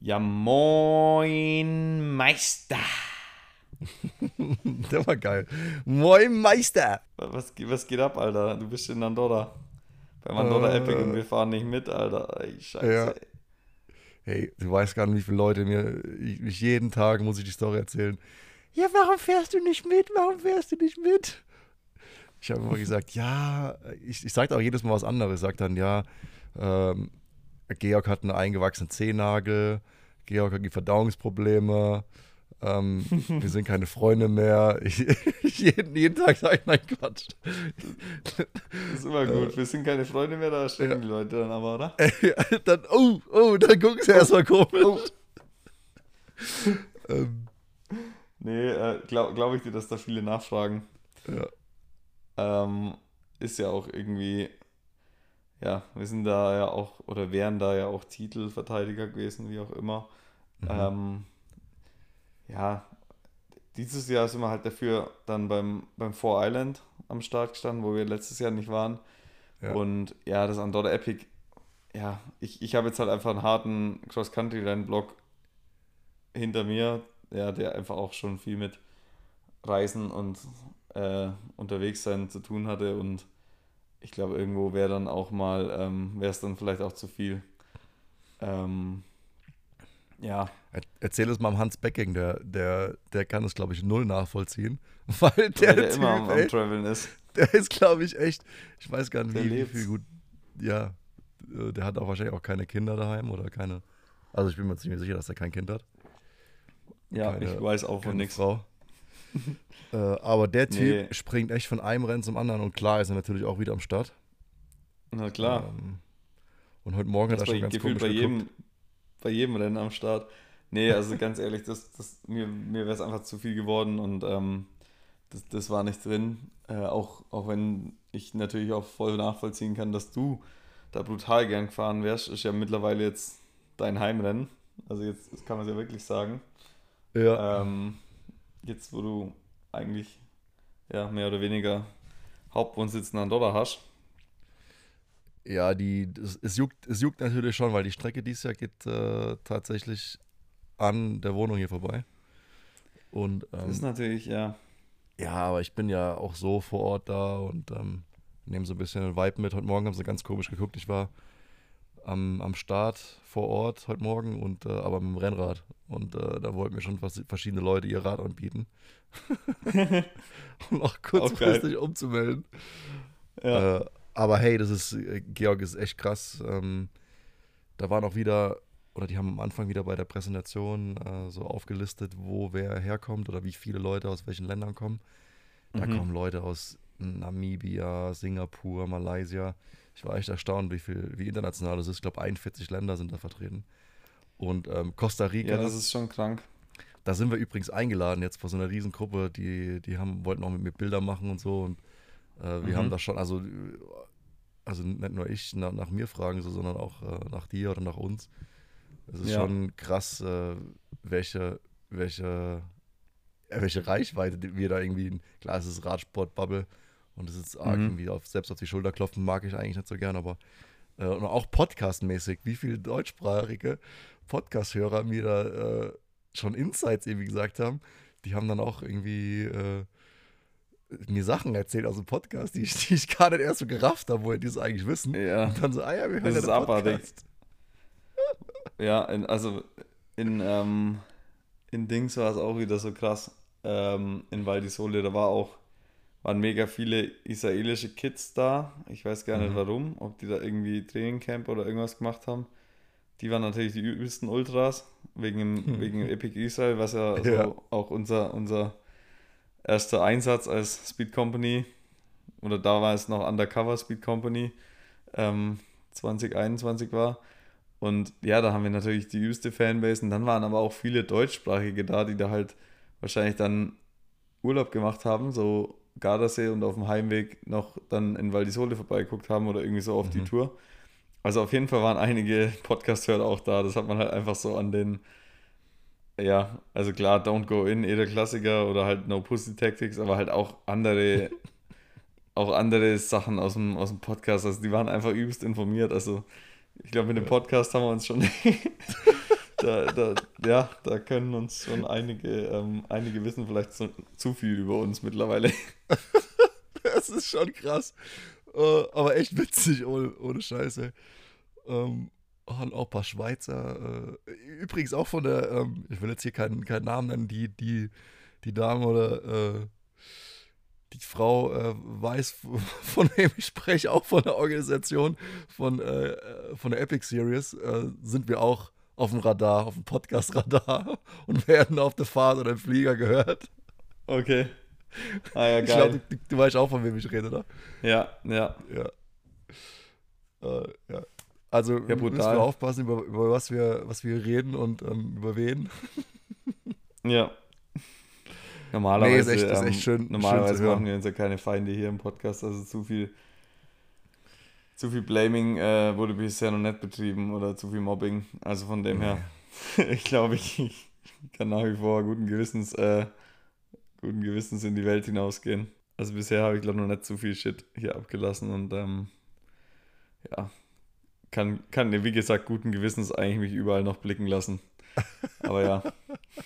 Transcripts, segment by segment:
Ja, moin Meister. Der war geil. Moin Meister. Was, was geht ab, Alter? Du bist in Andorra. Beim Andorra Äh. Epic und wir fahren nicht mit, Alter. Ey, scheiße. Ja. Hey, du weißt gar nicht, wie viele Leute mir, ich, ich jeden Tag muss ich die Story erzählen. Ja, warum fährst du nicht mit? Warum fährst du nicht mit? Ich habe immer gesagt, ja, ich, ich sage auch jedes Mal was anderes. Ich sage dann, ja, ähm, Georg hat einen eingewachsenen Zehennagel, Georg hat die Verdauungsprobleme, ähm, wir sind keine Freunde mehr. Ich, jeden, jeden Tag sage ich, nein, Quatsch. Das ist immer gut. Wir sind keine Freunde mehr, da stehen die Leute dann aber, oder? dann, oh, oh, dann gucken sie erstmal komisch. ähm, Nee, äh, glaube glaub ich dir, dass da viele nachfragen. ja. Ähm, ist ja auch irgendwie, ja, wir sind da ja auch, oder wären da ja auch Titelverteidiger gewesen, wie auch immer. Mhm. Ähm, ja, dieses Jahr sind wir halt dafür dann beim, beim Four Island am Start gestanden, wo wir letztes Jahr nicht waren. Ja. Und ja, das Andorra Epic, ja, ich, ich habe jetzt halt einfach einen harten Cross-Country-Rennen-Block hinter mir, ja, der einfach auch schon viel mit Reisen und äh, unterwegs sein zu tun hatte und ich glaube, irgendwo wäre dann auch mal, ähm, wäre es dann vielleicht auch zu viel. Ähm, ja, Er- Erzähl es mal am Hans Becking, der, der, der kann es, glaube ich, null nachvollziehen. Weil der, weil der Typ, immer am, am ey, Traveln ist. der ist, glaube ich, echt, ich weiß gar nicht, Der wie, wie lebt's. viel gut, ja, äh, der hat auch wahrscheinlich auch keine Kinder daheim oder keine, also ich bin mir ziemlich sicher, dass er kein Kind hat. Ja, Keine- ich weiß auch von nichts. Frau. äh, aber der Typ Nee. springt echt von einem Rennen zum anderen und klar ist er natürlich auch wieder am Start. Na klar. Ähm, und heute Morgen hat Das er bei, schon ganz gefühlt komisch bei geguckt. jedem, bei jedem Rennen am Start. Nee, also ganz ehrlich, das, das, mir, mir wäre es einfach zu viel geworden und ähm, das, das war nicht drin. Äh, auch, auch wenn ich natürlich auch voll nachvollziehen kann, dass du da brutal gern gefahren wärst, ist ja mittlerweile jetzt dein Heimrennen. Also jetzt kann man es ja wirklich sagen. Ja. Ähm, jetzt, wo du eigentlich ja, mehr oder weniger Hauptwohnsitz in Andorra hast. Ja, die, das, es, juckt, es juckt natürlich schon, weil die Strecke dieses Jahr geht äh, tatsächlich an der Wohnung hier vorbei. Und Das ähm, ist natürlich, ja. ja, aber ich bin ja auch so vor Ort da und ähm, nehme so ein bisschen den Vibe mit. Heute Morgen haben sie ganz komisch geguckt. Ich war am, am Start vor Ort heute Morgen und äh, aber mit dem Rennrad. Und äh, da wollten mir schon vers verschiedene Leute ihr Rad anbieten. um auch kurzfristig umzumelden. ja. Äh, aber hey, das ist, äh, Georg ist echt krass. Ähm, da waren auch wieder, oder die haben am Anfang wieder bei der Präsentation äh, so aufgelistet, wo wer herkommt oder wie viele Leute aus welchen Ländern kommen. Da Mhm. kommen Leute aus Namibia, Singapur, Malaysia. Ich war echt erstaunt, wie viel, wie international das ist. Ich glaube, 41 Länder sind da vertreten. Und ähm, Costa Rica, ja, das ist schon krank. da sind wir übrigens eingeladen jetzt vor so einer Riesengruppe, die, die haben, wollten auch mit mir Bilder machen und so. Und äh, wir Mhm. haben da schon, also, also nicht nur ich nach, nach mir fragen, so, sondern auch äh, nach dir oder nach uns. Es ist Ja. schon krass, äh, welche, welche, ja, welche Reichweite wir da irgendwie, klar, es ist Radsport-Bubble und es ist arg Mhm. irgendwie auf, selbst auf die Schulter klopfen, mag ich eigentlich nicht so gern, aber äh, und auch podcastmäßig, wie viele deutschsprachige Podcast-Hörer mir da äh, schon Insights irgendwie gesagt haben, die haben dann auch irgendwie äh, mir Sachen erzählt aus dem Podcast, die ich, die ich gar nicht erst so gerafft habe, woher die es eigentlich wissen. Ja. Und dann so, ah ja, wir hören Das ja ist. Podcast. Ja, in, also in, ähm, in Dings war es auch wieder so krass. Ähm, in Val di Sole, da war auch, waren mega viele israelische Kids da. Ich weiß gar nicht Mhm. warum, ob die da irgendwie Trainingcamp oder irgendwas gemacht haben. Die waren natürlich die übelsten Ultras, wegen, dem, wegen Epic Israel, was ja, so Ja. auch unser, unser erster Einsatz als Speed Company, oder da war es noch Undercover Speed Company, ähm, 2021 war. Und ja, da haben wir natürlich die übste Fanbase und dann waren aber auch viele Deutschsprachige da, die da halt wahrscheinlich dann Urlaub gemacht haben, so Gardasee und auf dem Heimweg noch dann in Val di Sole vorbeigeguckt haben oder irgendwie so auf die Mhm. Tour. Also auf jeden Fall waren einige Podcast-Hörer auch da. Das hat man halt einfach so an den, ja, also klar, Don't Go In, eh der Klassiker oder halt No Pussy Tactics, aber halt auch andere auch andere Sachen aus dem, aus dem Podcast. Also die waren einfach übelst informiert. Also ich glaube, mit dem Podcast haben wir uns schon. da, da, ja, da können uns schon einige, ähm, einige wissen vielleicht zu, zu viel über uns mittlerweile. das ist schon krass. Uh, aber echt witzig, ohne, ohne Scheiße. Ähm, auch ein paar Schweizer. Äh, übrigens auch von der, ähm, ich will jetzt hier keinen, keinen Namen nennen, die, die, die Dame oder äh, die Frau äh, weiß, von wem ich spreche, auch von der Organisation von, äh, von der Epic Series, äh, sind wir auch auf dem Radar, auf dem Podcast-Radar und werden auf der Fahrt oder im Flieger gehört. Okay. Ah ja, geil. Ich glaube, du, du, weißt auch, von wem ich rede, oder? Ja, ja. Ja. Äh, ja. Also ja, müssen wir aufpassen, über, über was, wir, was wir reden und ähm, über wen. ja. Normalerweise, nee, ist echt, ist echt ähm, schön, normalerweise schön machen wir uns ja keine Feinde hier im Podcast, also zu viel, zu viel Blaming äh, wurde bisher noch nicht betrieben oder zu viel Mobbing. Also von dem her, ich glaube, ich, kann nach wie vor guten Gewissens, äh, guten Gewissens in die Welt hinausgehen. Also bisher habe ich glaube noch nicht zu viel Shit hier abgelassen und ähm, ja, kann, kann, wie gesagt, guten Gewissens eigentlich mich überall noch blicken lassen. Aber ja,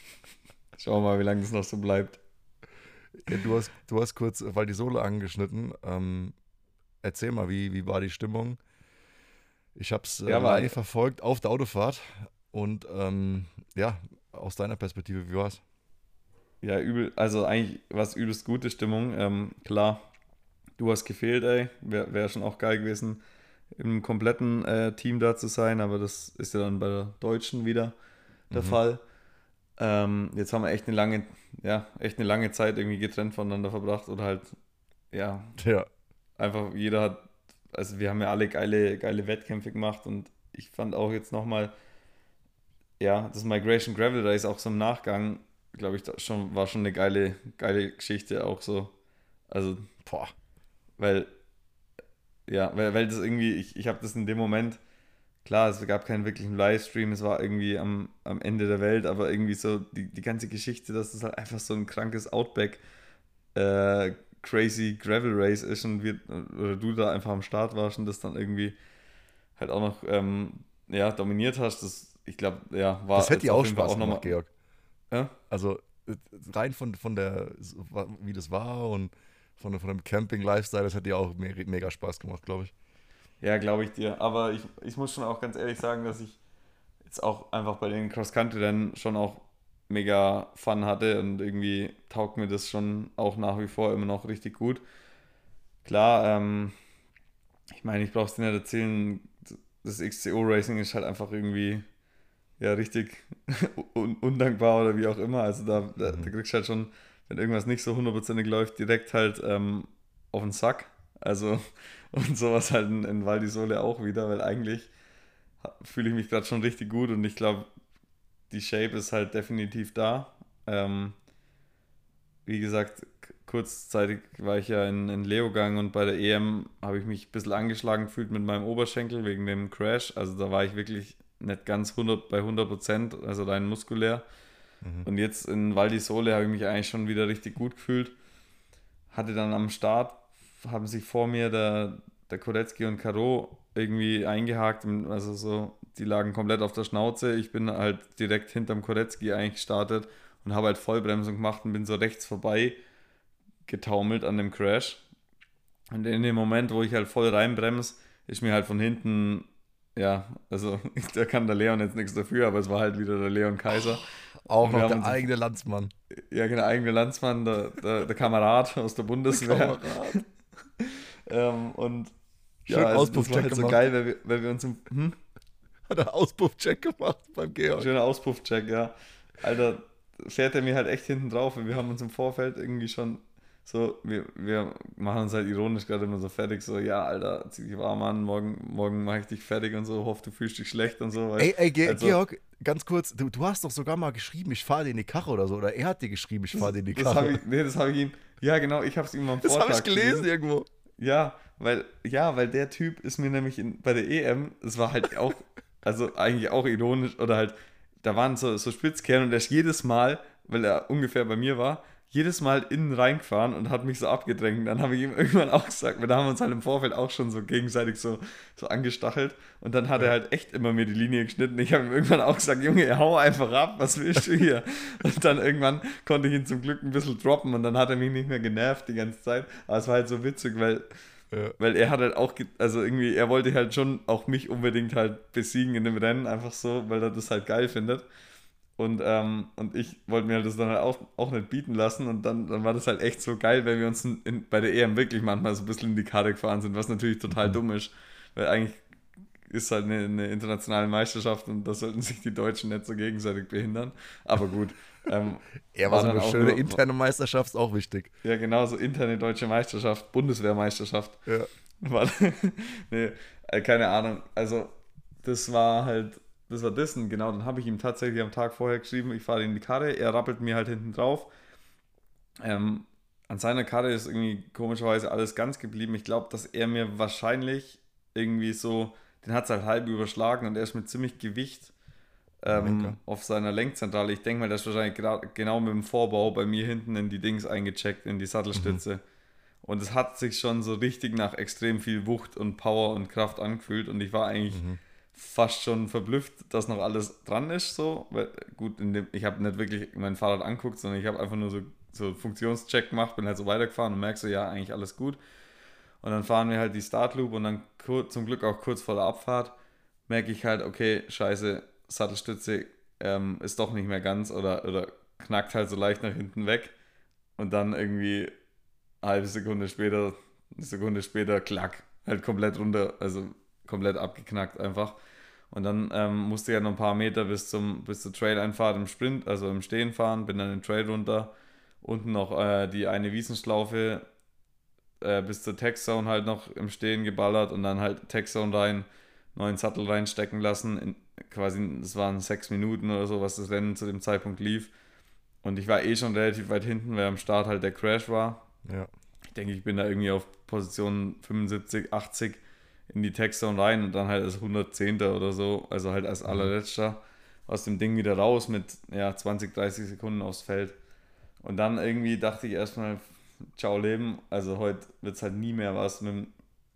schauen wir mal, wie lange das noch so bleibt. Ja, du, hast, du hast kurz weil die Sohle angeschnitten. Ähm, erzähl mal, wie, wie war die Stimmung? Ich habe es äh, ja, live verfolgt auf der Autofahrt und ähm, ja, aus deiner Perspektive, wie war's? Ja, übel, also eigentlich war es übelst gute Stimmung. Ähm, klar, du hast gefehlt, ey. Wäre wär schon auch geil gewesen im kompletten äh, Team da zu sein, aber das ist ja dann bei der Deutschen wieder der mhm. Fall. Ähm, jetzt haben wir echt eine lange, ja, echt eine lange Zeit irgendwie getrennt voneinander verbracht oder halt, ja, ja. Einfach jeder hat, also wir haben ja alle geile, geile Wettkämpfe gemacht und ich fand auch jetzt nochmal, ja, das Migration Gravel da ist auch so im Nachgang, glaube ich, schon, war schon eine geile, geile Geschichte auch so. Also, boah, weil ja, weil, weil das irgendwie, ich, ich habe das in dem Moment, klar, es gab keinen wirklichen Livestream, es war irgendwie am, am Ende der Welt, aber irgendwie so die, die ganze Geschichte, dass das halt einfach so ein krankes Outback äh, crazy Gravel Race ist und wir, oder du da einfach am Start warst und das dann irgendwie halt auch noch ähm, ja, dominiert hast, das, ich glaube, ja, war Das hätte dir auch Spaß auch gemacht, noch Georg. Ja? Also äh, rein von, von der, wie das war und von, von dem Camping-Lifestyle, das hat dir auch me mega Spaß gemacht, glaube ich. Ja, glaube ich dir. Aber ich, ich muss schon auch ganz ehrlich sagen, dass ich jetzt auch einfach bei den Cross-Country-Rennen schon auch mega Fun hatte und irgendwie taugt mir das schon auch nach wie vor immer noch richtig gut. Klar, ähm, ich meine, ich brauche es dir nicht erzählen, das XCO-Racing ist halt einfach irgendwie ja richtig un undankbar oder wie auch immer. Also da, da, da kriegst du halt schon wenn irgendwas nicht so hundertprozentig läuft, direkt halt ähm, auf den Sack. Also, und sowas halt in, in Val di Sole auch wieder, weil eigentlich fühle ich mich gerade schon richtig gut und ich glaube, die Shape ist halt definitiv da. Ähm, wie gesagt, kurzzeitig war ich ja in, in Leogang und bei der EM habe ich mich ein bisschen angeschlagen gefühlt mit meinem Oberschenkel wegen dem Crash. Also da war ich wirklich nicht ganz 100 bei 100 Prozent, also rein muskulär. Mhm. Und jetzt in Val di Sole habe ich mich eigentlich schon wieder richtig gut gefühlt. Hatte dann am Start, haben sich vor mir der, der Koretzki und Caro irgendwie eingehakt. Also so, die lagen komplett auf der Schnauze. Ich bin halt direkt hinterm Koretzki eigentlich gestartet und habe halt Vollbremsung gemacht und bin so rechts vorbei getaumelt an dem Crash. Und in dem Moment, wo ich halt voll reinbremse, ist mir halt von hinten, ja, also da kann der Leon jetzt nichts dafür, aber es war halt wieder der Leon Kaiser. Auch noch der eigene Landsmann. Ja, genau, der eigene Landsmann, der, der, der Kamerad aus der Bundeswehr. Der ähm, und Schön ja, also Auspuffcheck halt so geil, weil wir, weil wir uns im. Hm? Hat er Auspuffcheck gemacht beim Georg. Schöner Auspuffcheck, ja. Alter, fährt er mir halt echt hinten drauf und wir haben uns im Vorfeld irgendwie schon so, wir, wir machen uns halt ironisch gerade immer so fertig, so, ja, Alter, zieh dich warm an, morgen, morgen mache ich dich fertig und so, hoffe, du fühlst dich schlecht und so. Ey, ey, Ge also, Georg, ganz kurz, du, du hast doch sogar mal geschrieben, ich fahre dir in die Karre oder so, oder er hat dir geschrieben, ich fahre dir in die Karre. Das ich, nee, das habe ich ihm, ja genau, ich habe es ihm am Vortag Das habe ich gelesen irgendwo. Ja, weil, ja, weil der Typ ist mir nämlich in, bei der EM, es war halt auch, also eigentlich auch ironisch, oder halt, da waren so, so Spitzkernen und er ist jedes Mal, weil er ungefähr bei mir war, jedes Mal innen reingefahren und hat mich so abgedrängt. Dann habe ich ihm irgendwann auch gesagt, wir haben uns halt im Vorfeld auch schon so gegenseitig so, so angestachelt. Und dann hat ja. er halt echt immer mir die Linie geschnitten. Ich habe ihm irgendwann auch gesagt, Junge, hau einfach ab, was willst du hier? und dann irgendwann konnte ich ihn zum Glück ein bisschen droppen und dann hat er mich nicht mehr genervt die ganze Zeit. Aber es war halt so witzig, weil, ja. weil er hat halt auch, also irgendwie, er wollte halt schon auch mich unbedingt halt besiegen in dem Rennen, einfach so, weil er das halt geil findet. Und, ähm, und ich wollte mir das dann halt auch, auch nicht bieten lassen. Und dann, dann war das halt echt so geil, weil wir uns in, in, bei der EM wirklich manchmal so ein bisschen in die Karte gefahren sind, was natürlich total mhm. dumm ist. Weil eigentlich ist halt eine, eine, internationale Meisterschaft und da sollten sich die Deutschen nicht so gegenseitig behindern. Aber gut. Ähm, er war so eine schöne nur, interne Meisterschaft, ist auch wichtig. Ja, genau, so interne deutsche Meisterschaft, Bundeswehrmeisterschaft. Ja. War, nee, äh, keine Ahnung. Also, das war halt das war das. Und genau, dann habe ich ihm tatsächlich am Tag vorher geschrieben, ich fahre in die Karre, er rappelt mir halt hinten drauf. Ähm, an seiner Karre ist irgendwie komischerweise alles ganz geblieben. Ich glaube, dass er mir wahrscheinlich irgendwie so, den hat es halt halb überschlagen und er ist mit ziemlich Gewicht ähm, auf seiner Lenkzentrale. Ich denke mal, der ist wahrscheinlich genau mit dem Vorbau bei mir hinten in die Dings eingecheckt, in die Sattelstütze. Mhm. Und es hat sich schon so richtig nach extrem viel Wucht und Power und Kraft angefühlt und ich war eigentlich. Mhm fast schon verblüfft, dass noch alles dran ist. So. Weil, gut, dem, ich habe nicht wirklich mein Fahrrad anguckt, sondern ich habe einfach nur so, so Funktionscheck gemacht, bin halt so weitergefahren und merkst so, ja, eigentlich alles gut. Und dann fahren wir halt die Startloop und dann zum Glück auch kurz vor der Abfahrt merke ich halt, okay, scheiße, Sattelstütze ähm, ist doch nicht mehr ganz oder, oder knackt halt so leicht nach hinten weg. Und dann irgendwie eine halbe Sekunde später, eine Sekunde später, klack, halt komplett runter, also komplett abgeknackt einfach. Und dann ähm, musste ich ja noch ein paar Meter bis, zum, bis zur Trail-Einfahrt im Sprint, also im Stehen fahren, bin dann den Trail runter. Unten noch äh, die eine Wiesenschlaufe äh, bis zur Tech-Zone halt noch im Stehen geballert und dann halt Tech-Zone rein, neuen Sattel reinstecken lassen. In, quasi, das waren sechs Minuten oder so, was das Rennen zu dem Zeitpunkt lief. Und ich war eh schon relativ weit hinten, weil am Start halt der Crash war. Ja. Ich denke, ich bin da irgendwie auf Position 75, 80 in die Textzone rein und dann halt als 110. oder so, also halt als mhm. allerletzter aus dem Ding wieder raus mit ja, 20, 30 Sekunden aufs Feld. Und dann irgendwie dachte ich erstmal, ciao Leben, also heute wird es halt nie mehr was mit dem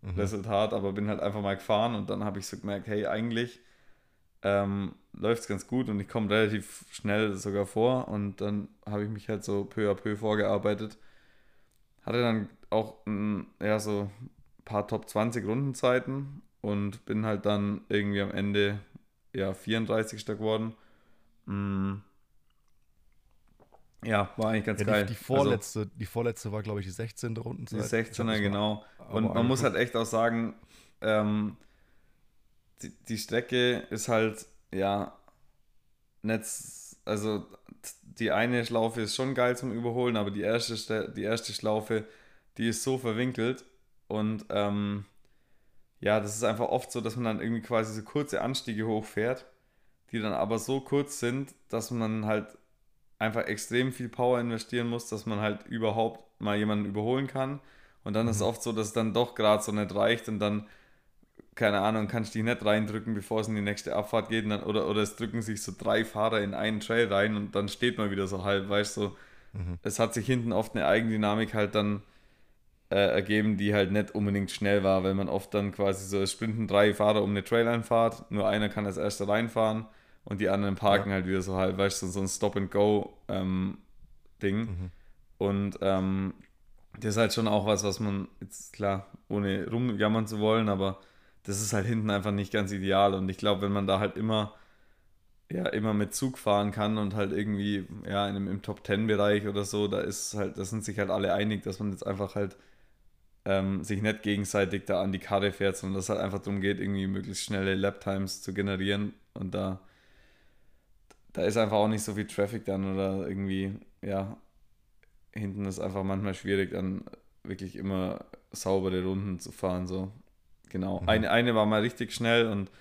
mhm. Resultat, aber bin halt einfach mal gefahren und dann habe ich so gemerkt, hey, eigentlich ähm, läuft es ganz gut und ich komme relativ schnell sogar vor und dann habe ich mich halt so peu à peu vorgearbeitet. Hatte dann auch ja, so paar Top 20 Rundenzeiten und bin halt dann irgendwie am Ende ja 34. geworden. Mm. Ja, war eigentlich ganz ja, geil. Die, die vorletzte, also, die vorletzte war, glaube ich, die 16. Rundenzeit. Die 16er, genau. Und man muss halt echt auch sagen, ähm, die, die Strecke ist halt, ja, Netz, also die eine Schlaufe ist schon geil zum Überholen, aber die erste, die erste Schlaufe, die ist so verwinkelt und ähm, ja, das ist einfach oft so, dass man dann irgendwie quasi so kurze Anstiege hochfährt, die dann aber so kurz sind, dass man dann halt einfach extrem viel Power investieren muss, dass man halt überhaupt mal jemanden überholen kann. Und dann mhm. ist es oft so, dass es dann doch gerade so nicht reicht und dann, keine Ahnung, kannst du dich nicht reindrücken, bevor es in die nächste Abfahrt geht. Dann, oder, oder es drücken sich so drei Fahrer in einen Trail rein und dann steht man wieder so halb, weißt du. So, mhm. Es hat sich hinten oft eine Eigendynamik halt dann äh, ergeben, die halt nicht unbedingt schnell war, weil man oft dann quasi so, es sprinten drei Fahrer um eine Traileinfahrt, nur einer kann als erster reinfahren und die anderen parken ja. halt wieder so halb, weißt du, so ein Stop-and-Go-Ding. Ähm, mhm. Und ähm, das ist halt schon auch was, was man jetzt klar, ohne rumjammern zu wollen, aber das ist halt hinten einfach nicht ganz ideal. Und ich glaube, wenn man da halt immer, ja, immer mit Zug fahren kann und halt irgendwie, ja, in einem, im Top Ten Bereich oder so, da ist halt, da sind sich halt alle einig, dass man jetzt einfach halt ähm, sich nicht gegenseitig da an die Karte fährt, sondern dass es halt einfach darum geht, irgendwie möglichst schnelle Lap-Times zu generieren. Und da, da ist einfach auch nicht so viel Traffic dann oder irgendwie, ja, hinten ist einfach manchmal schwierig, dann wirklich immer saubere Runden zu fahren. So. Genau. Mhm. Eine, eine war mal richtig schnell und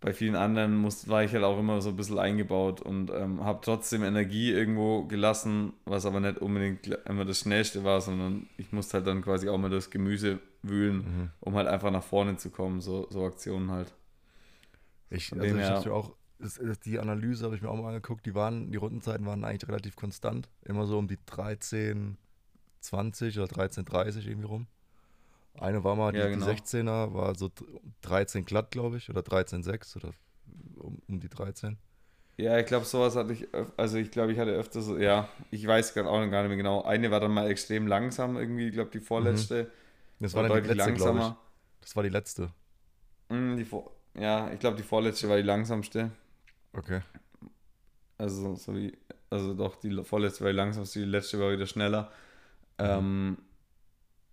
bei vielen anderen muss, war ich halt auch immer so ein bisschen eingebaut und ähm, habe trotzdem Energie irgendwo gelassen, was aber nicht unbedingt immer das Schnellste war, sondern ich musste halt dann quasi auch mal das Gemüse wühlen, mhm. um halt einfach nach vorne zu kommen, so, so Aktionen halt. Ich, also ich hatte auch das, das, die Analyse habe ich mir auch mal angeguckt, die waren, die Rundenzeiten waren eigentlich relativ konstant. Immer so um die 13, 20 oder 13, 30 irgendwie rum. Eine war mal, die, Ja, genau. die 16er war so 13 glatt, glaube ich, oder 13,6 oder um, um die 13. Ja, ich glaube, sowas hatte ich, also ich glaube, ich hatte öfter so, ja, ich weiß gerade auch noch gar nicht mehr genau. Eine war dann mal extrem langsam irgendwie, ich glaube, die vorletzte Das war war dann die deutlich letzte, langsamer. Das war die letzte. Mm, Die vor, ja, ich glaube, die vorletzte war die langsamste. Okay. Also, so wie, also doch, die vorletzte war die langsamste, die letzte war wieder schneller. Ähm,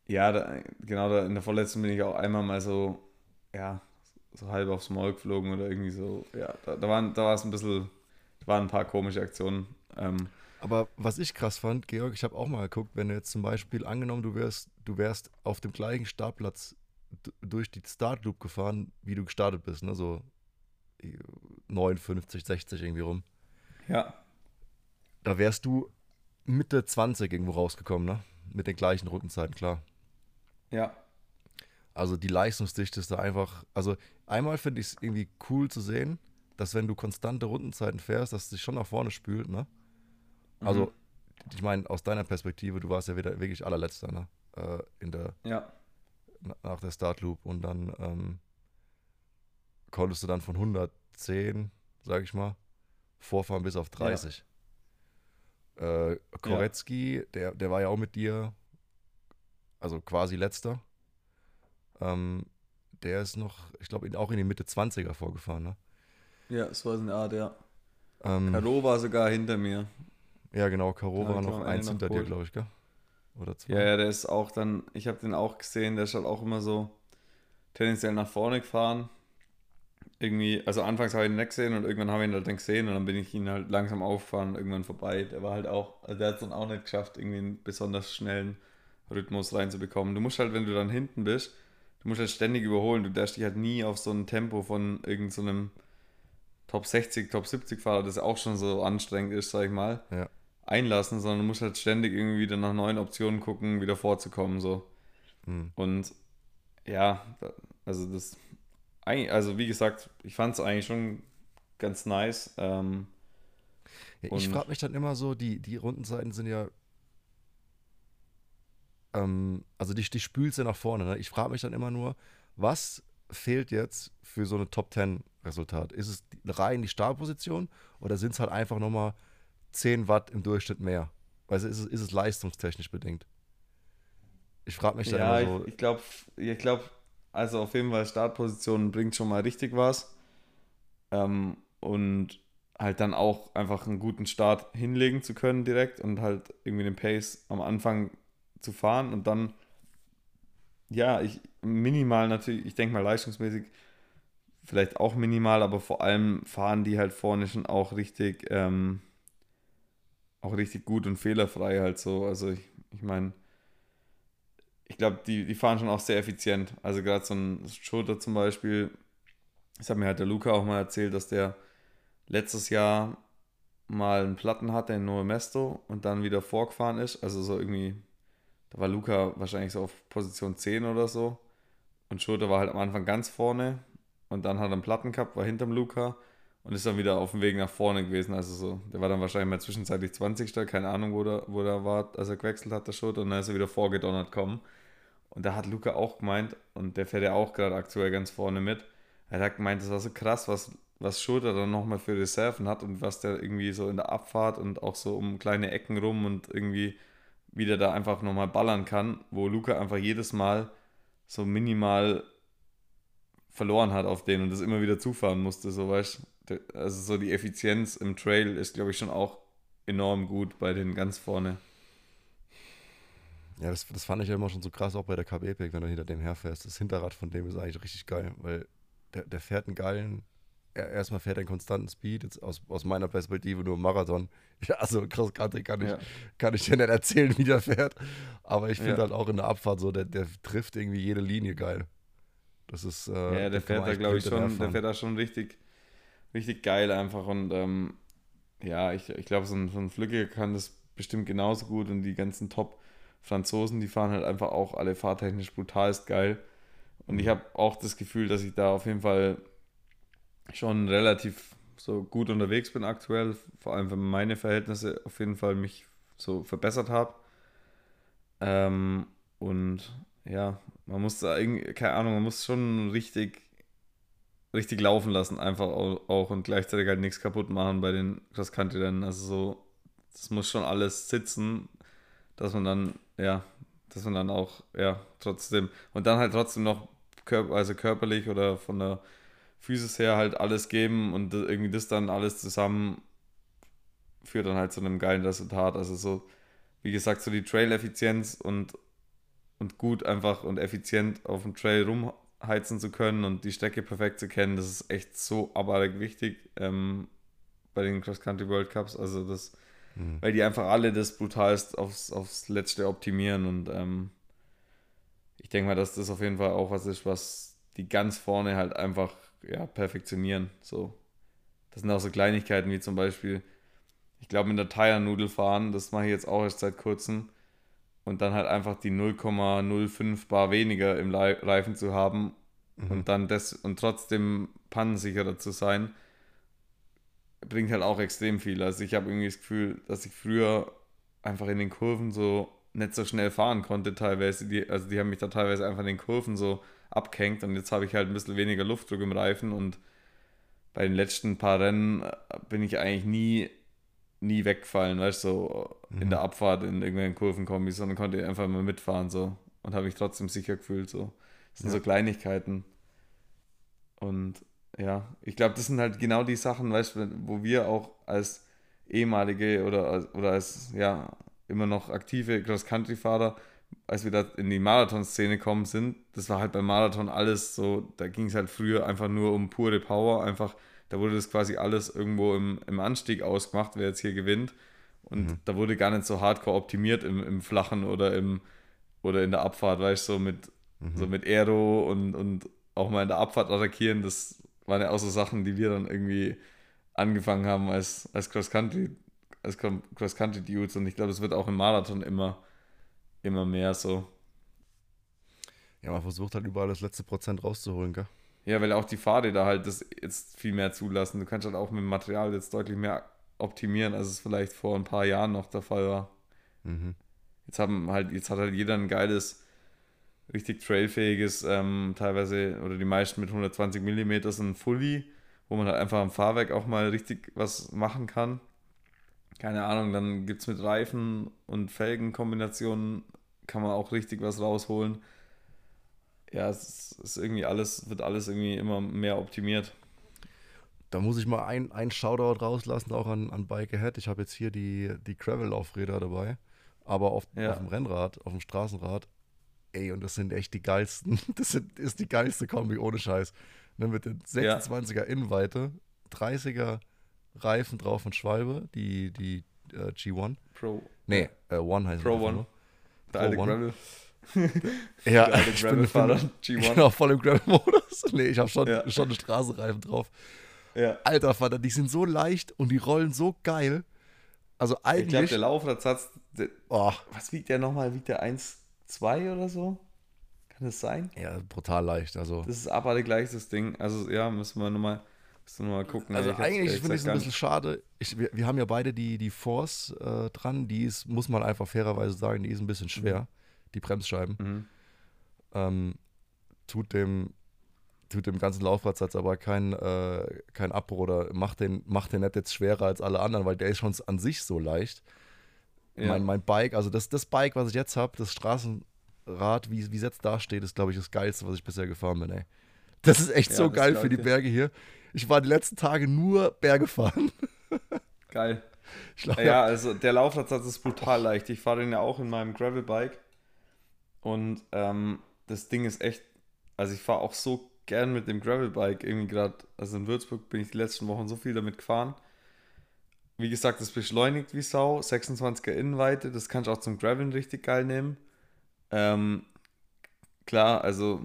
ja, da, genau, da, in der vorletzten bin ich auch einmal mal so, ja, so halb aufs Maul geflogen oder irgendwie so. Ja, da, da, waren, da war es ein bisschen, da waren ein paar komische Aktionen. Ähm, Aber was ich krass fand, Georg, ich habe auch mal geguckt, wenn du jetzt zum Beispiel angenommen, du wärst, du wärst auf dem gleichen Startplatz durch die Startloop gefahren, wie du gestartet bist, ne? So 59, 60 irgendwie rum. ja, Da wärst du Mitte 20 irgendwo rausgekommen, ne? Mit den gleichen Rundenzeiten, klar. ja, Also die Leistungsdichte ist da einfach. Also einmal finde ich es irgendwie cool zu sehen, dass wenn du konstante Rundenzeiten fährst, dass es dich schon nach vorne spült, ne? Also, Mhm. ich meine, aus deiner Perspektive, du warst ja wieder wirklich allerletzter, ne? Äh, in der, ja, na- nach der Startloop und dann ähm, konntest du dann von 110, sag ich mal, vorfahren bis auf 30. Äh, Korecki, der, der war ja auch mit dir, also quasi letzter. Ähm, der ist noch, ich glaube, auch in die Mitte 20er vorgefahren, ne? ja, so was in der Art, ja. Ähm, Caro war sogar hinter mir. ja, genau, Caro Ja, war noch eins eine hinter dir, glaube ich, gell? Oder zwei. Ja, ja, der ist auch dann, ich habe den auch gesehen, der ist halt auch immer so tendenziell nach vorne gefahren. Irgendwie, also anfangs habe ich ihn nicht gesehen und irgendwann habe ich ihn halt dann gesehen und dann bin ich ihn halt langsam aufgefahren und irgendwann vorbei. Der war halt auch, also der hat es dann auch nicht geschafft, irgendwie einen besonders schnellen Rhythmus reinzubekommen. Du musst halt, wenn du dann hinten bist, du musst halt ständig überholen. Du darfst dich halt nie auf so ein Tempo von irgendeinem so einem Top 60, Top 70 Fahrer, das auch schon so anstrengend ist, sag ich mal, Ja. einlassen, sondern du musst halt ständig irgendwie wieder nach neuen Optionen gucken, wieder vorzukommen, so. Hm. Und ja, also das, also wie gesagt, ich fand es eigentlich schon ganz nice. Ähm, Ja, ich frage mich dann immer so, die, die Rundenzeiten sind ja, ähm, also die, die spülst ja nach vorne. Ne? Ich frage mich dann immer nur, was fehlt jetzt für so eine Top 10 Resultat? Ist es rein die Startposition oder sind es halt einfach nochmal 10 Watt im Durchschnitt mehr? Also ist es, ist es leistungstechnisch bedingt? Ich frage mich dann ja, immer so, ich, ich glaube, ich glaube, also auf jeden Fall Startposition bringt schon mal richtig was. Ähm, und halt dann auch einfach einen guten Start hinlegen zu können direkt und halt irgendwie den Pace am Anfang zu fahren und dann, ja, ich minimal natürlich, ich denke mal leistungsmäßig vielleicht auch minimal, aber vor allem fahren die halt vorne schon auch richtig, ähm, auch richtig gut und fehlerfrei halt so. Also ich, ich meine, ich glaube, die, die fahren schon auch sehr effizient. Also gerade so ein Schulter zum Beispiel, das hat mir halt der Luca auch mal erzählt, dass der letztes Jahr mal einen Platten hatte in Nuevo Mesto und dann wieder vorgefahren ist. Also so irgendwie, da war Luca wahrscheinlich so auf Position 10 oder so. Und Schulter war halt am Anfang ganz vorne und dann hat er einen Platten gehabt, war hinterm Luca und ist dann wieder auf dem Weg nach vorne gewesen. Also so, der war dann wahrscheinlich mal zwischenzeitlich 20. Keine Ahnung, wo der, wo der war, als er gewechselt hat, der Schulter. Und dann ist er wieder vorgedonnert kommen. Und da hat Luca auch gemeint, und der fährt ja auch gerade aktuell ganz vorne mit, er hat gemeint, das war so krass, was, was Schulter dann nochmal für Reserven hat und was der irgendwie so in der Abfahrt und auch so um kleine Ecken rum und irgendwie wieder da einfach nochmal ballern kann, wo Luca einfach jedes Mal so minimal verloren hat auf den und das immer wieder zufahren musste, so weißt. Also so die Effizienz im Trail ist, glaube ich, schon auch enorm gut bei den ganz vorne. Ja, das, das fand ich ja immer schon so krass, auch bei der KB-Pick, wenn du hinter dem herfährst. Das Hinterrad von dem ist eigentlich richtig geil, weil der, der fährt einen geilen, er, erstmal fährt er einen konstanten Speed, jetzt aus, aus meiner Perspektive nur Marathon. Ja, also krass Country kann ich, Ja. kann ich dir nicht erzählen, wie der fährt. Aber ich finde Ja. halt auch in der Abfahrt so, der, der trifft irgendwie jede Linie geil. Das ist. Äh, Ja, der fährt da, glaube ich, schon, der hinterherfahren. fährt da schon richtig, richtig geil einfach. Und ähm, ja, ich, ich glaube, so ein, so ein Flückiger kann das bestimmt genauso gut. Und die ganzen Top-Franzosen, die fahren halt einfach auch alle fahrtechnisch brutalst geil. Und ich habe auch das Gefühl, dass ich da auf jeden Fall schon relativ so gut unterwegs bin aktuell, vor allem für meine Verhältnisse auf jeden Fall mich so verbessert habe. Ähm, und ja, man muss da irgendwie, keine Ahnung, man muss schon richtig, richtig laufen lassen, einfach auch, und gleichzeitig halt nichts kaputt machen bei den Cross-Country-Rennen. Also so, das muss schon alles sitzen, dass man dann, ja, dass man dann auch, ja, trotzdem, und dann halt trotzdem noch, also körperlich oder von der Physis her halt alles geben und irgendwie das dann alles zusammen führt dann halt zu einem geilen Resultat. Also so, wie gesagt, so die Trail-Effizienz und, und gut einfach und effizient auf dem Trail rumheizen zu können und die Strecke perfekt zu kennen, das ist echt so abartig wichtig ähm, bei den Cross-Country World Cups. Also das, mhm. weil die einfach alle das brutalst aufs, aufs Letzte optimieren und ähm, ich denke mal, dass das auf jeden Fall auch was ist, was die ganz vorne halt einfach ja, perfektionieren. So. Das sind auch so Kleinigkeiten wie zum Beispiel, ich glaube, mit der Tire-Nudel fahren, das mache ich jetzt auch erst seit kurzem. Und dann halt einfach die 0,05 Bar weniger im Reifen zu haben mhm. und dann das und trotzdem pannensicherer zu sein, bringt halt auch extrem viel. Also ich habe irgendwie das Gefühl, dass ich früher einfach in den Kurven so nicht so schnell fahren konnte teilweise. Die, also die haben mich da teilweise einfach in den Kurven so abgehängt und jetzt habe ich halt ein bisschen weniger Luftdruck im Reifen und bei den letzten paar Rennen äh, bin ich eigentlich nie, nie weggefallen, weißt du, so mhm. in der Abfahrt in irgendwelchen Kurvenkombis, sondern konnte einfach immer mitfahren so und habe mich trotzdem sicher gefühlt so. Das sind ja. so Kleinigkeiten und ja, ich glaube, das sind halt genau die Sachen, weißt du, wo wir auch als ehemalige oder, oder als ja immer noch aktive Cross-Country-Fahrer als wir da in die Marathon-Szene gekommen sind, das war halt beim Marathon alles so, da ging es halt früher einfach nur um pure Power, einfach, da wurde das quasi alles irgendwo im, im Anstieg ausgemacht, wer jetzt hier gewinnt. Und mhm. da wurde gar nicht so hardcore optimiert im, im Flachen oder im oder in der Abfahrt, weißt du, so mit, mhm. so mit Aero und, und auch mal in der Abfahrt attackieren, das waren ja auch so Sachen, die wir dann irgendwie angefangen haben als, als Cross-Country, als Cross-Country-Dudes und ich glaube, es wird auch im Marathon immer immer mehr so. Ja, man versucht halt überall das letzte Prozent rauszuholen, gell? Ja, weil auch die Fahrräder halt das jetzt viel mehr zulassen. Du kannst halt auch mit dem Material jetzt deutlich mehr optimieren, als es vielleicht vor ein paar Jahren noch der Fall war. Mhm. Jetzt haben halt, jetzt hat halt jeder ein geiles, richtig trailfähiges, ähm, teilweise oder die meisten mit 120 mm ein Fully, wo man halt einfach am Fahrwerk auch mal richtig was machen kann. Keine Ahnung, dann gibt es mit Reifen und Felgenkombinationen kann man auch richtig was rausholen. Ja, es ist irgendwie alles, wird alles irgendwie immer mehr optimiert. Da muss ich mal ein, ein Shoutout rauslassen, auch an, an Bike Ahead. Ich habe jetzt hier die, die Gravel-Laufräder dabei, aber auf, ja. auf dem Rennrad, auf dem Straßenrad. Ey, und das sind echt die geilsten. Das sind, ist die geilste Kombi, ohne Scheiß. Ne, mit den 26er ja. Innenweite, 30er Reifen drauf von Schwalbe, die, die äh, G1. Pro. Nee, äh, One heißt Pro One. Der alte Gravel. ja, der alte Gravel-Fahrer, G1. Genau, voll im Gravel-Modus. Nee, ich habe schon, ja. schon eine Straßenreifen drauf. Ja. Alter Vater, die sind so leicht und die rollen so geil. Also eigentlich. Ich glaube, der Laufradsatz, oh. was wiegt der nochmal? Wiegt der 1,2 oder so? Kann das sein? Ja, brutal leicht. Also. Das ist aber gleich das Ding. Also, ja, müssen wir nochmal wir mal gucken. Also eigentlich finde ich es ein bisschen schade. Ich, wir, wir, haben ja beide die, die Force äh, dran. Die ist, muss man einfach fairerweise sagen, die ist ein bisschen schwer. Mhm. Die Bremsscheiben. Mhm. Ähm, tut dem tut dem ganzen Laufradsatz aber kein, äh, kein Abbruch oder macht den, macht den nicht jetzt schwerer als alle anderen, weil der ist schon an sich so leicht. Ja. Mein, mein Bike, also das, das Bike, was ich jetzt habe, das Straßenrad, wie es jetzt da steht, ist, glaube ich, das Geilste, was ich bisher gefahren bin, ey. Das ist echt ja, so geil für die Berge hier. Ich war die letzten Tage nur Berge fahren. Geil. Glaub, ja, also der Laufradsatz ist brutal leicht. Ich fahre den ja auch in meinem Gravelbike. Und ähm, das Ding ist echt, also ich fahre auch so gern mit dem Gravelbike irgendwie gerade, also in Würzburg bin ich die letzten Wochen so viel damit gefahren. Wie gesagt, das beschleunigt wie Sau, 26er Innenweite, das kannst du auch zum Graveln richtig geil nehmen. Ähm, klar, also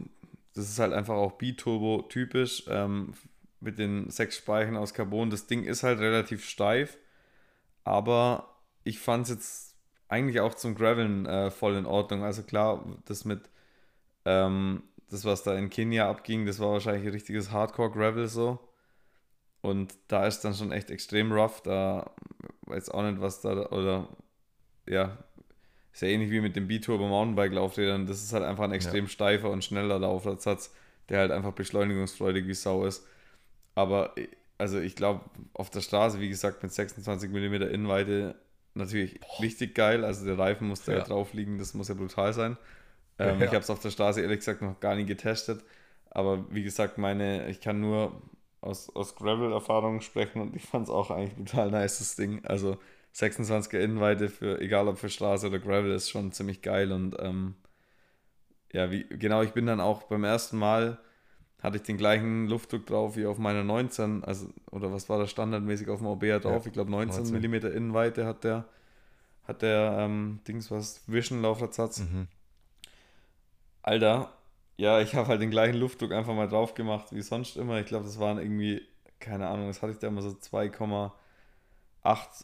das ist halt einfach auch Biturbo typisch. Ähm, mit den sechs Speichen aus Carbon. Das Ding ist halt relativ steif, aber ich fand es jetzt eigentlich auch zum Graveln äh, voll in Ordnung. Also klar, das mit ähm, das, was da in Kenia abging, das war wahrscheinlich ein richtiges Hardcore-Gravel so. Und da ist dann schon echt extrem rough. Da weiß auch nicht, was da, oder ja, ist ja ähnlich wie mit dem B-Turbo Mountainbike-Laufrädern. Das ist halt einfach ein extrem ja. steifer und schneller Laufradsatz, der halt einfach beschleunigungsfreudig wie Sau ist. Aber also ich glaube, auf der Straße, wie gesagt, mit 26 mm Innenweite natürlich Boah. richtig geil. Also der Reifen muss da ja. drauf liegen, das muss ja brutal sein. Ähm, ja. Ich habe es auf der Straße ehrlich gesagt noch gar nie getestet. Aber wie gesagt, meine, ich kann nur aus, aus Gravel-Erfahrungen sprechen und ich fand es auch eigentlich brutal nice, das Ding. Also 26er Innenweite für, egal ob für Straße oder Gravel, ist schon ziemlich geil und ähm, ja, wie, genau, ich bin dann auch beim ersten Mal hatte ich den gleichen Luftdruck drauf wie auf meiner 19, also, oder was war das standardmäßig auf dem OBR drauf? Ja, ich glaube 19, 19 mm Innenweite hat der, hat der ähm, Dings was, Vision Laufradsatz. Mhm. Alter, ja, ich habe halt den gleichen Luftdruck einfach mal drauf gemacht wie sonst immer. Ich glaube, das waren irgendwie, keine Ahnung, das hatte ich da immer so 2,8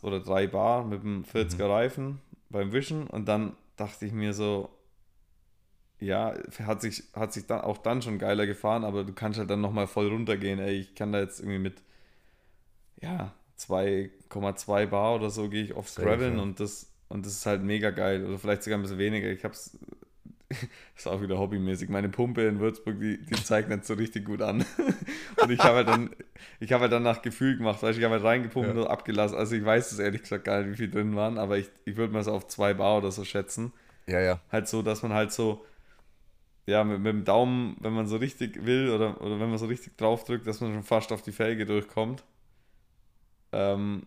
oder 3 Bar mit dem 40er mhm. Reifen beim Wischen und dann dachte ich mir so, ja, hat sich, hat sich dann auch dann schon geiler gefahren, aber du kannst halt dann nochmal voll runtergehen. Ey, ich kann da jetzt irgendwie mit, ja, 2,2 Bar oder so gehe ich aufs Graveln ja. und das, und das ist halt mega geil. Oder vielleicht sogar ein bisschen weniger. Ich hab's, ist auch wieder hobbymäßig. Meine Pumpe in Würzburg, die, die zeigt nicht so richtig gut an. und ich habe halt dann, ich habe halt dann nach Gefühl gemacht, weißt ich habe halt reingepumpt ja. und abgelassen. Also ich weiß es ehrlich gesagt gar nicht, wie viel drin waren, aber ich, ich würde mal so auf 2 Bar oder so schätzen. Ja, ja. Halt so, dass man halt so ja, mit, mit, dem Daumen, wenn man so richtig will oder, oder wenn man so richtig draufdrückt, dass man schon fast auf die Felge durchkommt. Ähm,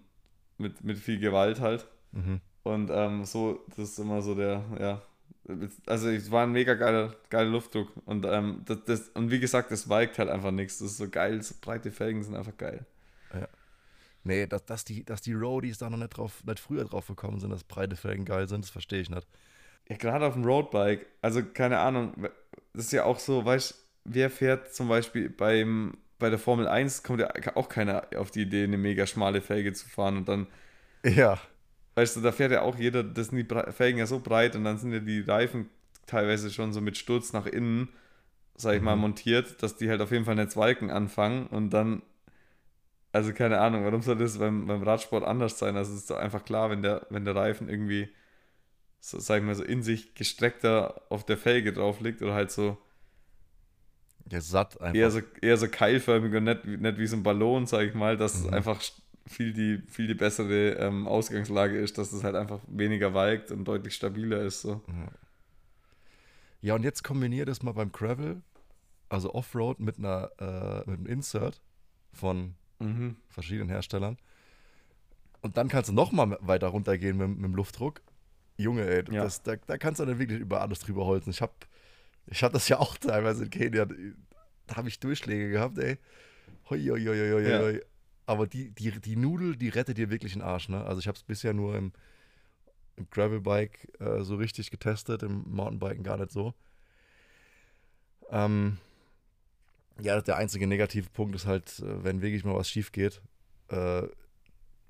mit, mit viel Gewalt halt. Mhm. Und ähm, so, das ist immer so der, ja. Also es war ein mega geiler, geiler Luftdruck. Und, ähm, das, das, und wie gesagt, das weigt halt einfach nichts. Das ist so geil, so breite Felgen sind einfach geil. Ja. Nee, dass, dass, die, dass die Roadies da noch nicht, drauf, nicht früher drauf gekommen sind, dass breite Felgen geil sind, das verstehe ich nicht. Ja, gerade auf dem Roadbike, also keine Ahnung, das ist ja auch so, weißt du, wer fährt zum Beispiel beim, bei der Formel 1, kommt ja auch keiner auf die Idee, eine mega schmale Felge zu fahren und dann. Ja. Weißt du, da fährt ja auch jeder, das sind die Felgen ja so breit und dann sind ja die Reifen teilweise schon so mit Sturz nach innen, sag ich mhm. mal, montiert, dass die halt auf jeden Fall nicht Walken anfangen und dann also keine Ahnung, warum soll das beim, beim Radsport anders sein? Also es ist doch einfach klar, wenn der, wenn der Reifen irgendwie so, sag ich mal, so in sich gestreckter auf der Felge drauf liegt oder halt so. Ja, satt einfach. Eher so, eher so keilförmig und nicht, nicht wie so ein Ballon, sag ich mal, dass mhm. es einfach viel die, viel die bessere ähm, Ausgangslage ist, dass es halt einfach weniger weigt und deutlich stabiler ist. So. Ja, und jetzt kombiniert das mal beim Gravel, also Offroad mit einer äh, mit einem Insert von mhm. verschiedenen Herstellern. Und dann kannst du noch mal weiter runtergehen mit, mit dem Luftdruck. Junge, ey, ja. das, da, da kannst du dann wirklich über alles drüber holzen. Ich habe ich hab das ja auch teilweise in Kenia, da habe ich Durchschläge gehabt, ey. Hoi, hoi, hoi, hoi, ja. Aber die, die, die Nudel, die rettet dir wirklich den Arsch, ne? Also ich habe es bisher nur im, im Gravelbike äh, so richtig getestet, im Mountainbiken gar nicht so. Ähm, ja, der einzige negative Punkt ist halt, äh, wenn wirklich mal was schief geht, äh,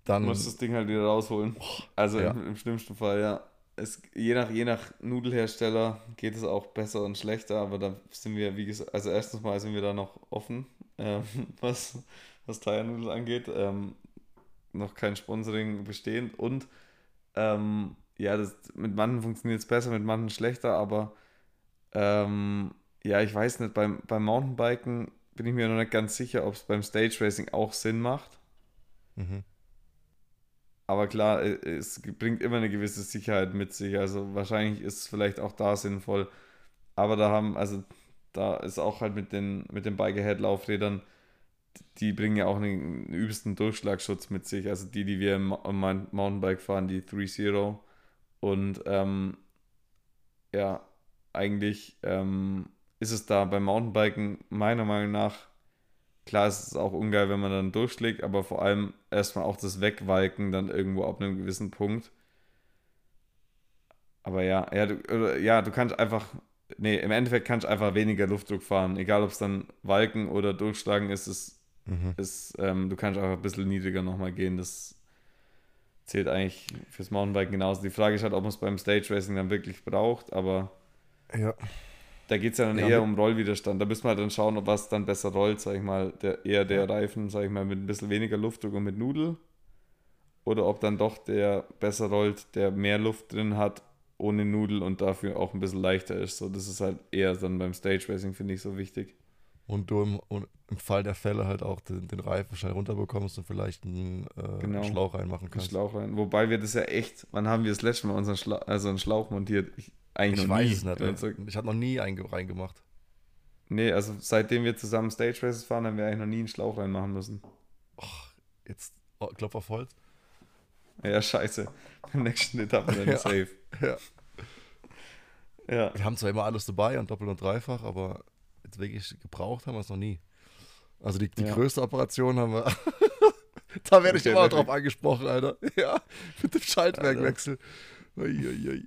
dann. Du musst das Ding halt wieder rausholen. Also ja. im, im, schlimmsten Fall, ja es, je, nach, je nach Nudelhersteller geht es auch besser und schlechter, aber da sind wir, wie gesagt, also erstens mal sind wir da noch offen, ähm, was, was Tire-Nudel angeht. Ähm, noch kein Sponsoring bestehend und ähm, ja, das, mit manchen funktioniert es besser, mit manchen schlechter, aber ähm, ja, ich weiß nicht, beim, beim Mountainbiken bin ich mir noch nicht ganz sicher, ob es beim Stage Racing auch Sinn macht. Mhm. Aber klar, es bringt immer eine gewisse Sicherheit mit sich. Also wahrscheinlich ist es vielleicht auch da sinnvoll. Aber da haben, also da ist auch halt mit den, mit den Bike-Ahead-Laufrädern, die bringen ja auch einen, übelsten Durchschlagsschutz mit sich. Also die, die wir im Mountainbike fahren, die 3.0. Und ähm, ja, eigentlich ähm, ist es da beim Mountainbiken meiner Meinung nach Klar ist es auch ungeil, wenn man dann durchschlägt, aber vor allem erstmal auch das Wegwalken dann irgendwo ab einem gewissen Punkt. Aber ja, ja, du, ja, du kannst einfach, nee, im Endeffekt kannst du einfach weniger Luftdruck fahren. Egal, ob es dann Walken oder Durchschlagen ist, ist, mhm. ist ähm, du kannst einfach ein bisschen niedriger nochmal gehen. Das zählt eigentlich fürs Mountainbiken genauso. Die Frage ist halt, ob man es beim Stage Racing dann wirklich braucht, aber ja Da geht es ja dann Ja, eher um Rollwiderstand. Da müssen wir halt dann schauen, ob was dann besser rollt, sag ich mal. Der, eher der Reifen, sag ich mal, mit ein bisschen weniger Luftdruck und mit Nudel. Oder ob dann doch der besser rollt, der mehr Luft drin hat, ohne Nudel und dafür auch ein bisschen leichter ist. So, das ist halt eher dann beim Stage Racing, finde ich, so wichtig. Und du im, und im Fall der Fälle halt auch den, den Reifen schnell runterbekommst und vielleicht einen, äh, Genau. Schlauch reinmachen kannst. Schlauch rein. Wobei wir das ja echt, wann haben wir das letzte Mal unseren Schla also einen Schlauch montiert? Ich, eigentlich Ich noch weiß nie. es nicht. Also. Ich habe noch nie einen reingemacht. nee, also seitdem wir zusammen Stage Races fahren, haben wir eigentlich noch nie einen Schlauch reinmachen müssen. Jetzt oh, Klopf auf Holz. Ja, scheiße. Im nächsten Etappen dann Ja. safe. Ja. Ja. Wir haben zwar immer alles dabei und doppelt und dreifach, aber jetzt wirklich gebraucht haben wir es noch nie. Also die, die Ja. größte Operation haben wir. da werde ich Okay, immer drauf angesprochen, Alter. Ja, mit dem Schaltwerkwechsel. Uiuiui.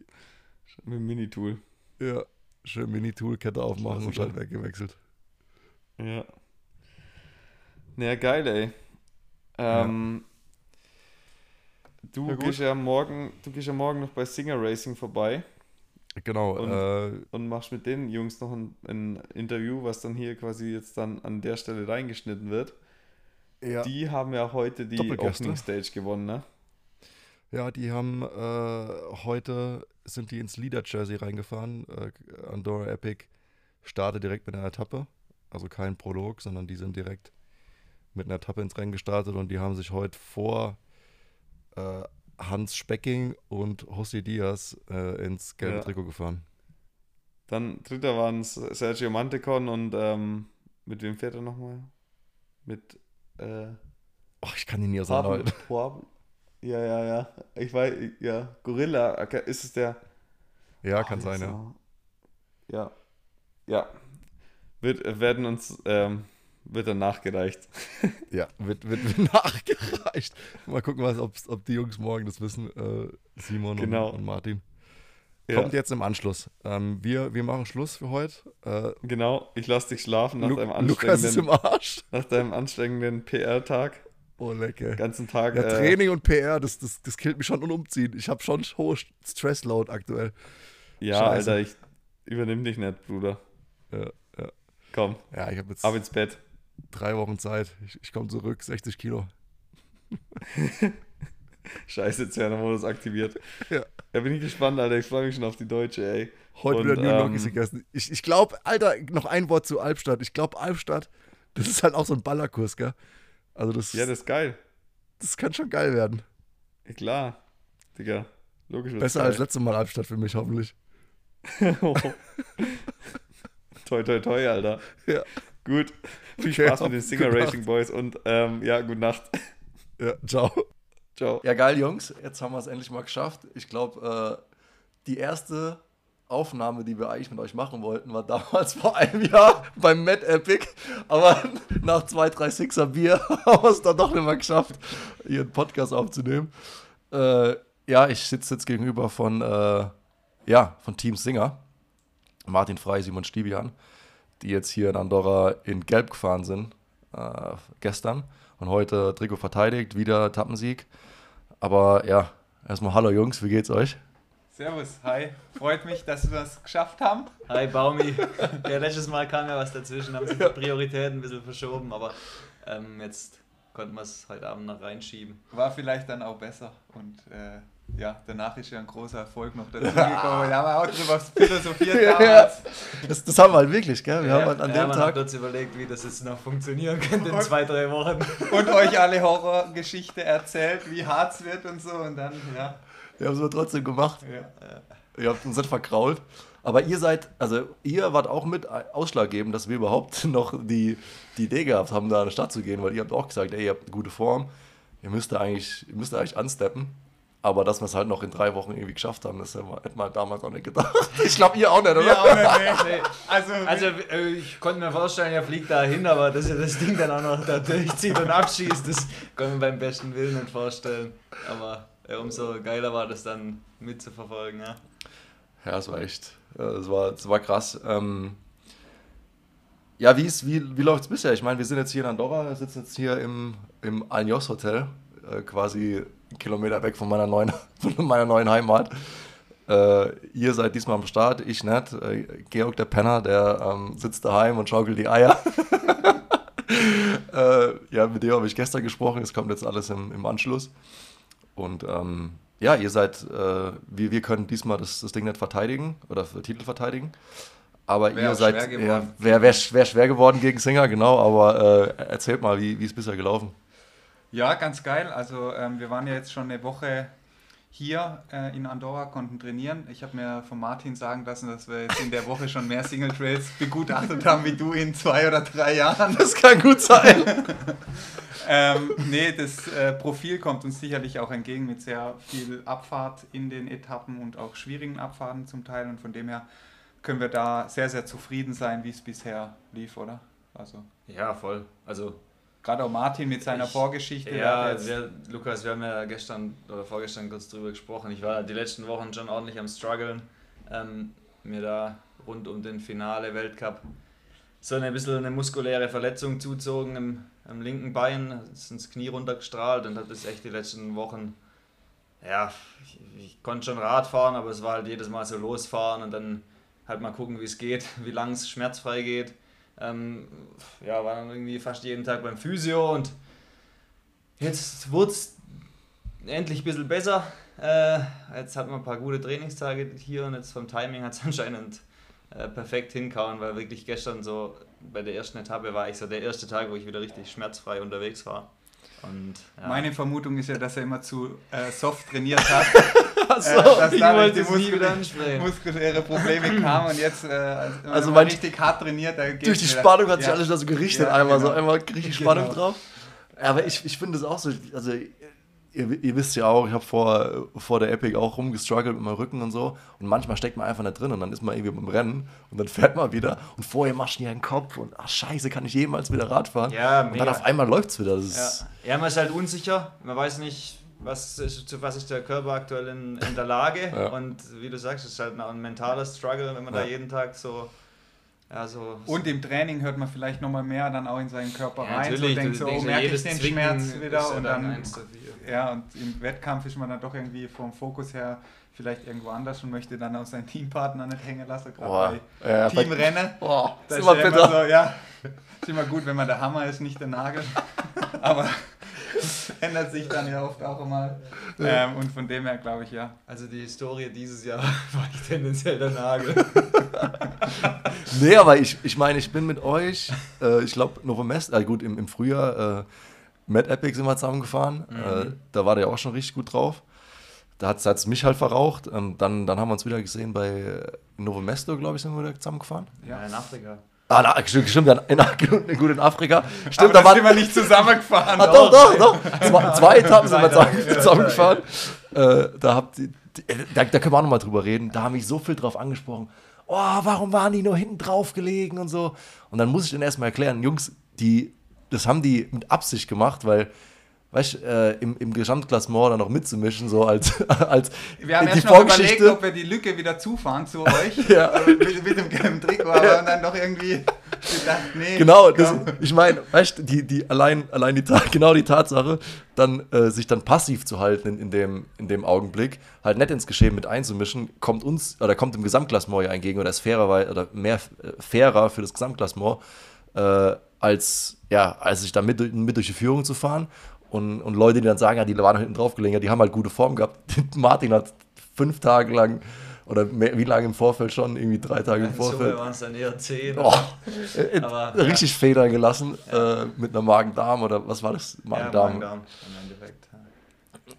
Mit dem Minitool. Ja, schön Mini-Tool-Kette aufmachen und. Schaltwerk gewechselt. Ja. Naja, geil, ey. Ähm, Du Ja, gehst ja morgen, du gehst ja morgen noch bei Singer Racing vorbei Genau, Und- äh, und machst mit den Jungs noch ein, ein Interview, was dann hier quasi jetzt dann an der Stelle reingeschnitten wird. ja. Die haben ja heute die. Opening Stage gewonnen, ne? Ja, die haben äh, heute sind die ins Leader-Jersey reingefahren. Äh, Andorra Epic startet direkt mit einer Etappe. Also kein Prolog, sondern die sind direkt mit einer Etappe ins Rennen gestartet und die haben sich heute vor äh, Hans Specking und José Diaz äh, ins gelbe Ja. Trikot gefahren. Dann dritter waren es Sergio Mantecon und ähm, mit wem fährt er nochmal? Mit äh, Oh, ich kann ihn nie. Pablo. Ja, ja, ja. Ich weiß, ja. Gorilla, ist es der? Ja, Oh, kann sein, ja. Ja. Ja. Wird, äh, werden uns, ähm, wird dann nachgereicht. Ja, wird, wird, wird nachgereicht. Mal gucken, was, ob die Jungs morgen das wissen. Äh, Simon Genau. und, und Martin. Ja, Kommt jetzt im Anschluss. Ähm, wir, wir machen Schluss für heute. Äh, genau. Ich lasse dich schlafen nach Lu deinem Lukas ist im anstrengenden, Arsch. nach deinem anstrengenden PR-Tag. Oh, lecker. Ganzen Tag. Ja, äh, Training und PR, das, das, das killt mich schon und umziehen. Ich habe schon hohe Stressload aktuell. Ja, Scheiße. Alter, ich übernimm dich nicht, Bruder. Ja, ja. Komm, ja ich habe jetzt ab ins Bett. Drei Wochen Zeit. Ich, ich komme zurück, 60 Kilo. Scheiße, Zerner-Modus aktiviert. Ja. Da bin ich gespannt, Alter. Ich freue mich schon auf die Deutsche, ey. Heute Und, wieder New ähm, gegessen. Ich, ich glaube, Alter, noch ein Wort zu Albstadt. Ich glaube, Albstadt, das ist halt auch so ein Ballerkurs, gell? Also das, Ja, das ist geil. das kann schon geil werden. Ja, klar. Digga. Logisch. Besser geil. als letztes Mal Albstadt für mich, hoffentlich. toi, toi, toi, Alter. Ja. Gut. Viel Spaß mit den Singer Racing Boys und ähm, ja, gute Nacht. Ja, ciao. Ciao. Ja, geil, Jungs. Jetzt haben wir es endlich mal geschafft. Ich glaube, äh, die erste Aufnahme, die wir eigentlich mit euch machen wollten, war damals vor einem Jahr beim Mad Epic. Aber nach zwei, drei Sixer Bier haben wir es dann doch nicht mehr geschafft, hier einen Podcast aufzunehmen. Äh, ja, ich sitze jetzt gegenüber von, äh, ja, von Team Singer. Martin Frey, Simon Stibian, die jetzt hier in Andorra in Gelb gefahren sind, äh, gestern. Und heute Trikot verteidigt, wieder Tappensieg. Aber ja, erstmal hallo Jungs, wie geht's euch? Servus, hi. Freut mich, dass wir das geschafft haben. Hi Baumi. Ja, letztes Mal kam ja was dazwischen, haben sich die Prioritäten ein bisschen verschoben, aber ähm, jetzt konnten wir es heute Abend noch reinschieben. War vielleicht dann auch besser. Und äh, ja, danach ist ja ein großer Erfolg noch dazu gekommen. Da haben wir auch drüber philosophiert Ja. damals. Das, das haben wir halt wirklich, gell? Wir haben halt an ja, dem Tag. kurz überlegt, wie das jetzt noch funktionieren könnte in zwei, drei Wochen. Und euch alle Horrorgeschichte erzählt, wie hart es wird und so. Und dann, ja. Wir haben es aber trotzdem gemacht. ja. Ihr habt uns nicht verkrault. Aber ihr seid, also ihr wart auch mit ausschlaggebend, dass wir überhaupt noch die, die Idee gehabt haben, da an die Stadt zu gehen, weil ihr habt auch gesagt, ey, ihr habt eine gute Form, ihr müsst da eigentlich, ihr müsst da eigentlich ansteppen. Aber dass wir es halt noch in drei Wochen irgendwie geschafft haben, das hätte man damals auch nicht gedacht. Ich glaube, ihr auch nicht, oder? Ja, auch nicht, nee. Also, Also äh, ich konnte mir vorstellen, er fliegt da hin, aber dass er das Ding dann auch noch da durchzieht und abschießt, das kann man beim besten Willen nicht vorstellen. Aber äh, umso geiler war das dann mitzuverfolgen. Ja. Ja, es war echt, ja, das war, das war krass. Ähm, ja, wie, ist, wie, wie läuft es bisher? Ich meine, wir sind jetzt hier in Andorra, wir sitzen jetzt hier im, im Alnios Hotel, äh, quasi Kilometer weg von meiner neuen, von meiner neuen Heimat. Äh, ihr seid diesmal am Start, ich nicht. Äh, Georg der Penner, der ähm, sitzt daheim und schaukelt die Eier. äh, ja, mit dem habe ich gestern gesprochen. Es kommt jetzt alles im, im Anschluss. Und ähm, ja, ihr seid, äh, wir, wir können diesmal das, das Ding nicht verteidigen oder für Titel verteidigen. Aber Wär ihr seid, wäre wär, wär schwer geworden gegen Singer, genau. Aber äh, erzählt mal, wie wie es bisher gelaufen? Ja, ganz geil. Also ähm, wir waren ja jetzt schon eine Woche hier äh, in Andorra, konnten trainieren. Ich habe mir von Martin sagen lassen, dass wir jetzt in der Woche schon mehr Single Trails begutachtet haben wie du in zwei oder drei Jahren. Das kann gut sein. ähm, nee, das äh, Profil kommt uns sicherlich auch entgegen mit sehr viel Abfahrt in den Etappen und auch schwierigen Abfahrten zum Teil. Und von dem her können wir da sehr, sehr zufrieden sein, wie es bisher lief, oder? Also Ja, voll. Also gerade auch Martin mit seiner Ich- Vorgeschichte. Ja, wir, Lukas, wir haben ja gestern oder vorgestern kurz drüber gesprochen. Ich war die letzten Wochen schon ordentlich am struggeln, ähm, mir da rund um den Finale Weltcup so eine bisschen eine muskuläre Verletzung zuzogen im, im linken Bein, ist ins Knie runtergestrahlt und hat das echt die letzten Wochen, ja, ich, ich konnte schon Rad fahren, aber es war halt jedes Mal so losfahren und dann halt mal gucken, wie es geht, wie lang es schmerzfrei geht. Ähm, ja, war dann irgendwie fast jeden Tag beim Physio und jetzt wurde es endlich ein bisschen besser. Äh, jetzt hat man ein paar gute Trainingstage hier und jetzt vom Timing hat es anscheinend äh, perfekt hinkauen, weil wirklich gestern so bei der ersten Etappe war ich so der erste Tag, wo ich wieder richtig schmerzfrei unterwegs war. Und ja. Meine Vermutung ist ja, dass er immer zu äh, soft trainiert hat. Achso, äh, dass ich wollte die Muskel- muskuläre Probleme kamen und jetzt, äh, also, Also man richtig hart trainiert, Durch die. Spannung hat sich Ja. alles da so gerichtet, Ja, einmal so, genau. einmal richtig Spannung Genau. drauf. Ja, Aber ich, ich finde es auch so, also ihr, ihr wisst ja auch, ich habe vor, vor der Epic auch rumgestruggelt mit meinem Rücken und so und manchmal steckt man einfach nicht drin und dann ist man irgendwie beim Rennen und dann fährt man wieder und vorher machst du dir einen Kopf und ach scheiße, kann ich jemals wieder Rad fahren? Ja, und dann auf einmal läuft es wieder. Das Ja. ist, ja, man ist halt unsicher. Man weiß nicht, was ist, zu was ist der Körper aktuell in, in der Lage. Ja. Und wie du sagst, es ist halt auch ein mentaler Struggle, wenn man da Ja. jeden Tag so. Ja, so Und im Training hört man vielleicht nochmal mehr dann auch in seinen Körper ja, rein. So natürlich, denkt du so, oh, merke ich den Schmerz ist wieder ja und dann dann, ja, und im Wettkampf ist man dann doch irgendwie vom Fokus her vielleicht irgendwo anders und möchte dann auch seinen Teampartner nicht hängen lassen, gerade bei Ja, Teamrennen. boah, Da ist ist immer ja immer bitter. so, ja, ist immer gut, wenn man der Hammer ist, nicht der Nagel. Aber ändert sich dann ja oft auch immer. Ähm, und von dem her glaube ich, ja. Also die Historie dieses Jahr war ich tendenziell der Nagel. Nee, aber ich, ich meine, ich bin mit euch, äh, ich glaube, Novomest, äh, gut, im, im Frühjahr, äh, Mad Epic sind wir zusammengefahren. Äh, da war der auch schon richtig gut drauf. Da hat es mich halt verraucht. Ähm, dann, dann haben wir uns wieder gesehen bei äh, Novomesto, glaube ich, sind wir wieder zusammengefahren. Ja. Ja, in Afrika. Ah, na, stimmt, in, in, gut in Afrika. Aber Stimmt, da da waren. sind wir nicht zusammengefahren. Ah, doch, doch, doch. Zwei, zwei Etappen sind wir zusammengefahren. Äh, da, habt äh, da, da können wir auch nochmal drüber reden. Da haben mich so viel drauf angesprochen. Oh, warum waren die nur hinten drauf gelegen und so. Und dann muss ich denen erstmal erklären, Jungs, die, das haben die mit Absicht gemacht, weil, weißt du, äh, im, im Gesamtklassement dann noch mitzumischen, so als, als Wir haben die erst noch überlegt, ob wir die Lücke wieder zufahren zu euch. Ja. Aber mit, mit dem gelben Trikot, aber haben dann doch irgendwie gedacht, nee. Genau, das, ich meine, weißt die, die allein, allein die, genau die Tatsache, dann äh, sich dann passiv zu halten in, in, dem, in dem Augenblick, halt nicht ins Geschehen mit einzumischen, kommt uns oder kommt dem Gesamtklassement ja entgegen oder ist fairer oder mehr äh, fairer für das Gesamtklassement, äh, als ja, als sich da mit, mit durch die Führung zu fahren. Und, und Leute, die dann sagen, ja, die waren hinten drauf gelegen, ja, die haben halt gute Form gehabt. Martin hat fünf Tage lang oder mehr, wie lange im Vorfeld schon? Irgendwie drei Tage im Vorfeld. waren es dann eher 10. Oh, äh, Aber, richtig Federn gelassen äh, mit einer Magen-Darm oder was war das? Ja, Magen-Darm. Im Endeffekt.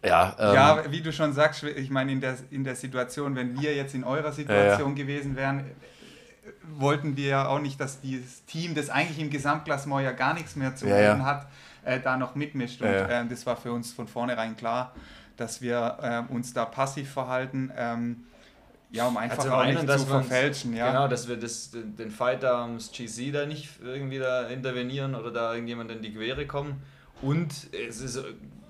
Ja, ähm, Ja, wie du schon sagst, ich meine, in der, in der Situation, wenn wir jetzt in eurer Situation gewesen wären, äh, wollten wir ja auch nicht, dass dieses Team, das eigentlich im Gesamtklassement ja gar nichts mehr zu Ja, ja. hat, äh, da noch mitmischt. Und Ja, ähm, das war für uns von vornherein klar, dass wir ähm, uns da passiv verhalten, ähm, ja, um einfach Also auch einen, nicht dass zu verfälschen. Ja. Genau, dass wir das, den den Fight da ums GC da nicht irgendwie da intervenieren oder da irgendjemand in die Quere kommen. Und es ist,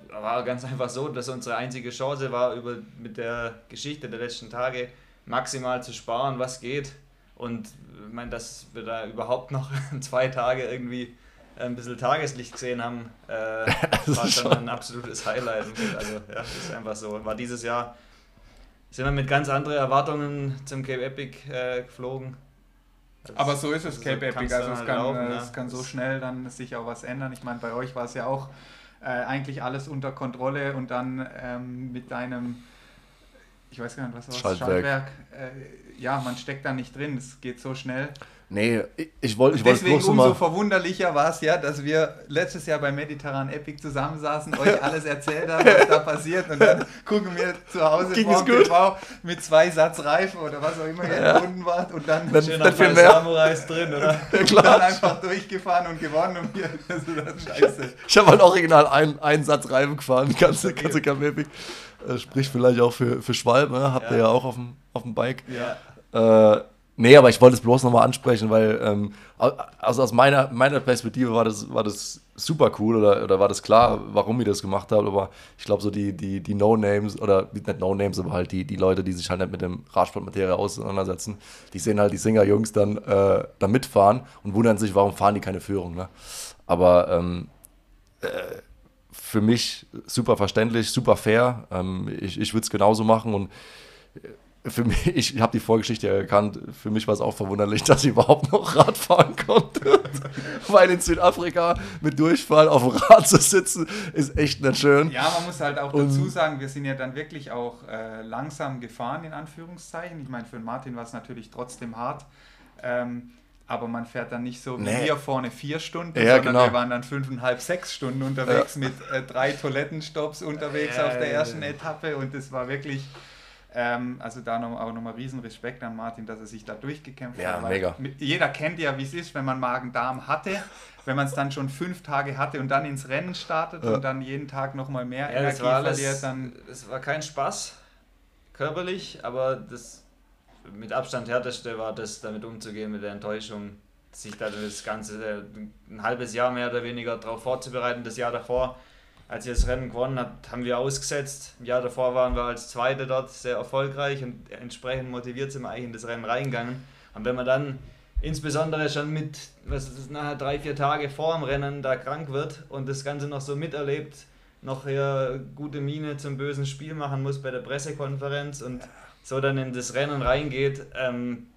war ganz einfach so, dass unsere einzige Chance war, über, mit der Geschichte der letzten Tage maximal zu sparen, was geht. Und ich meine, dass wir da überhaupt noch zwei Tage irgendwie ein bisschen Tageslicht gesehen haben, äh, war schon ein absolutes Highlight. Also ja, das ist einfach so. War dieses Jahr sind wir mit ganz anderen Erwartungen zum Cape Epic äh, geflogen. Das aber so ist es, Cape so Epic. Also es kann, laufen, es kann so schnell dann sich auch was ändern. Ich meine, bei euch war es ja auch äh, eigentlich alles unter Kontrolle und dann ähm, mit deinem, ich weiß gar nicht, was war das, Schaltwerk. Schaltwerk äh, ja, man steckt da nicht drin. Es geht so schnell. Nee, ich wollte ich Deswegen bloß umso mal verwunderlicher war es ja, dass wir letztes Jahr bei Mediterran Epic zusammensaßen, euch alles erzählt haben, was da passiert und dann gucken wir zu Hause vor TV mit zwei Satz Reifen oder was auch immer ihr ja. entbunden wart und dann, dann, dann mehr Samurais drin, oder? und dann einfach durchgefahren und gewonnen und wir, das scheiße. Ich habe halt original einen, einen Satz Reifen gefahren, ganze, ganze Camp Epic. Äh, sprich vielleicht auch für, für Schwalbe, ne? habt ja. ihr ja auch auf dem, auf dem Bike. Ja. Äh, Nee, aber ich wollte es bloß nochmal ansprechen, weil ähm, also aus meiner, meiner Perspektive war das, war das super cool oder, oder war das klar, warum ich das gemacht habe. Aber ich glaube, so die, die, die No-Names oder nicht No-Names, aber halt die, die Leute, die sich halt nicht mit dem Radsportmaterie auseinandersetzen, die sehen halt die Singer-Jungs dann äh, da mitfahren und wundern sich, warum fahren die keine Führung. Ne? Aber ähm, äh, für mich super verständlich, super fair. Ähm, ich ich würde es genauso machen und für mich, ich habe die Vorgeschichte ja erkannt, für mich war es auch verwunderlich, dass ich überhaupt noch Rad fahren konnte. Weil in Südafrika mit Durchfall auf dem Rad zu sitzen, ist echt nicht schön. Ja, man muss halt auch Und dazu sagen, wir sind ja dann wirklich auch äh, langsam gefahren, in Anführungszeichen. Ich meine, für Martin war es natürlich trotzdem hart. Ähm, aber man fährt dann nicht so wie nee. wir vorne vier Stunden, ja, sondern genau. wir waren dann fünfeinhalb, sechs Stunden unterwegs ja. mit äh, drei Toilettenstopps unterwegs ja, auf der ersten Etappe und es war wirklich ähm, also da noch, auch nochmal riesen Respekt an Martin, dass er sich da durchgekämpft ja, hat. Mega. Jeder kennt ja, wie es ist, wenn man Magen-Darm hatte, wenn man es dann schon fünf Tage hatte und dann ins Rennen startet ja. und dann jeden Tag nochmal mehr ja, Energie alles, verliert. Dann es war kein Spaß, körperlich, aber das mit Abstand härteste war das, damit umzugehen, mit der Enttäuschung, sich da das Ganze ein halbes Jahr mehr oder weniger darauf vorzubereiten, das Jahr davor als ihr das Rennen gewonnen habt, haben wir ausgesetzt. Im Jahr davor waren wir als Zweite dort sehr erfolgreich und entsprechend motiviert sind wir eigentlich in das Rennen reingegangen. Und wenn man dann insbesondere schon mit, was ist nachher drei, vier Tage vor dem Rennen da krank wird und das Ganze noch so miterlebt, noch hier gute Miene zum bösen Spiel machen muss bei der Pressekonferenz und so dann in das Rennen reingeht, ähm,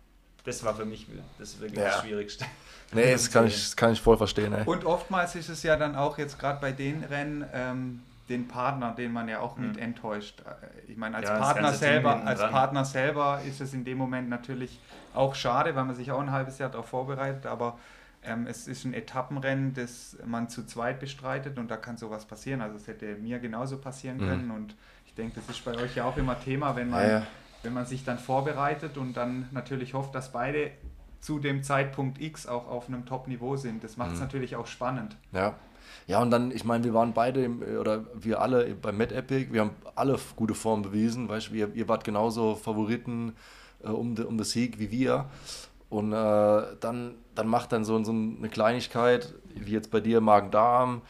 das war für mich das wirklich ja. das Schwierigste. Nee, das kann ich, das kann ich voll verstehen. Ey. Und oftmals ist es ja dann auch jetzt gerade bei den Rennen ähm, den Partner, den man ja auch mit mhm. enttäuscht. Äh, ich meine, als, ja, Partner selber, als Partner selber ist es in dem Moment natürlich auch schade, weil man sich auch ein halbes Jahr darauf vorbereitet, aber ähm, es ist ein Etappenrennen, das man zu zweit bestreitet und da kann sowas passieren. Also es hätte mir genauso passieren mhm. können und ich denke, das ist bei euch ja auch immer Thema, wenn man, ja, ja. wenn man sich dann vorbereitet und dann natürlich hofft, dass beide zu dem Zeitpunkt X auch auf einem Top-Niveau sind. Das macht es mhm. natürlich auch spannend. Ja. Ja, und dann, ich meine, wir waren beide, im, oder wir alle bei Mad Epic, wir haben alle gute Form bewiesen. Weißt du, ihr, ihr wart genauso Favoriten äh, um, de, um das Sieg wie wir. Und äh, dann, dann macht dann so, so eine Kleinigkeit, wie jetzt bei dir Magen-Darm.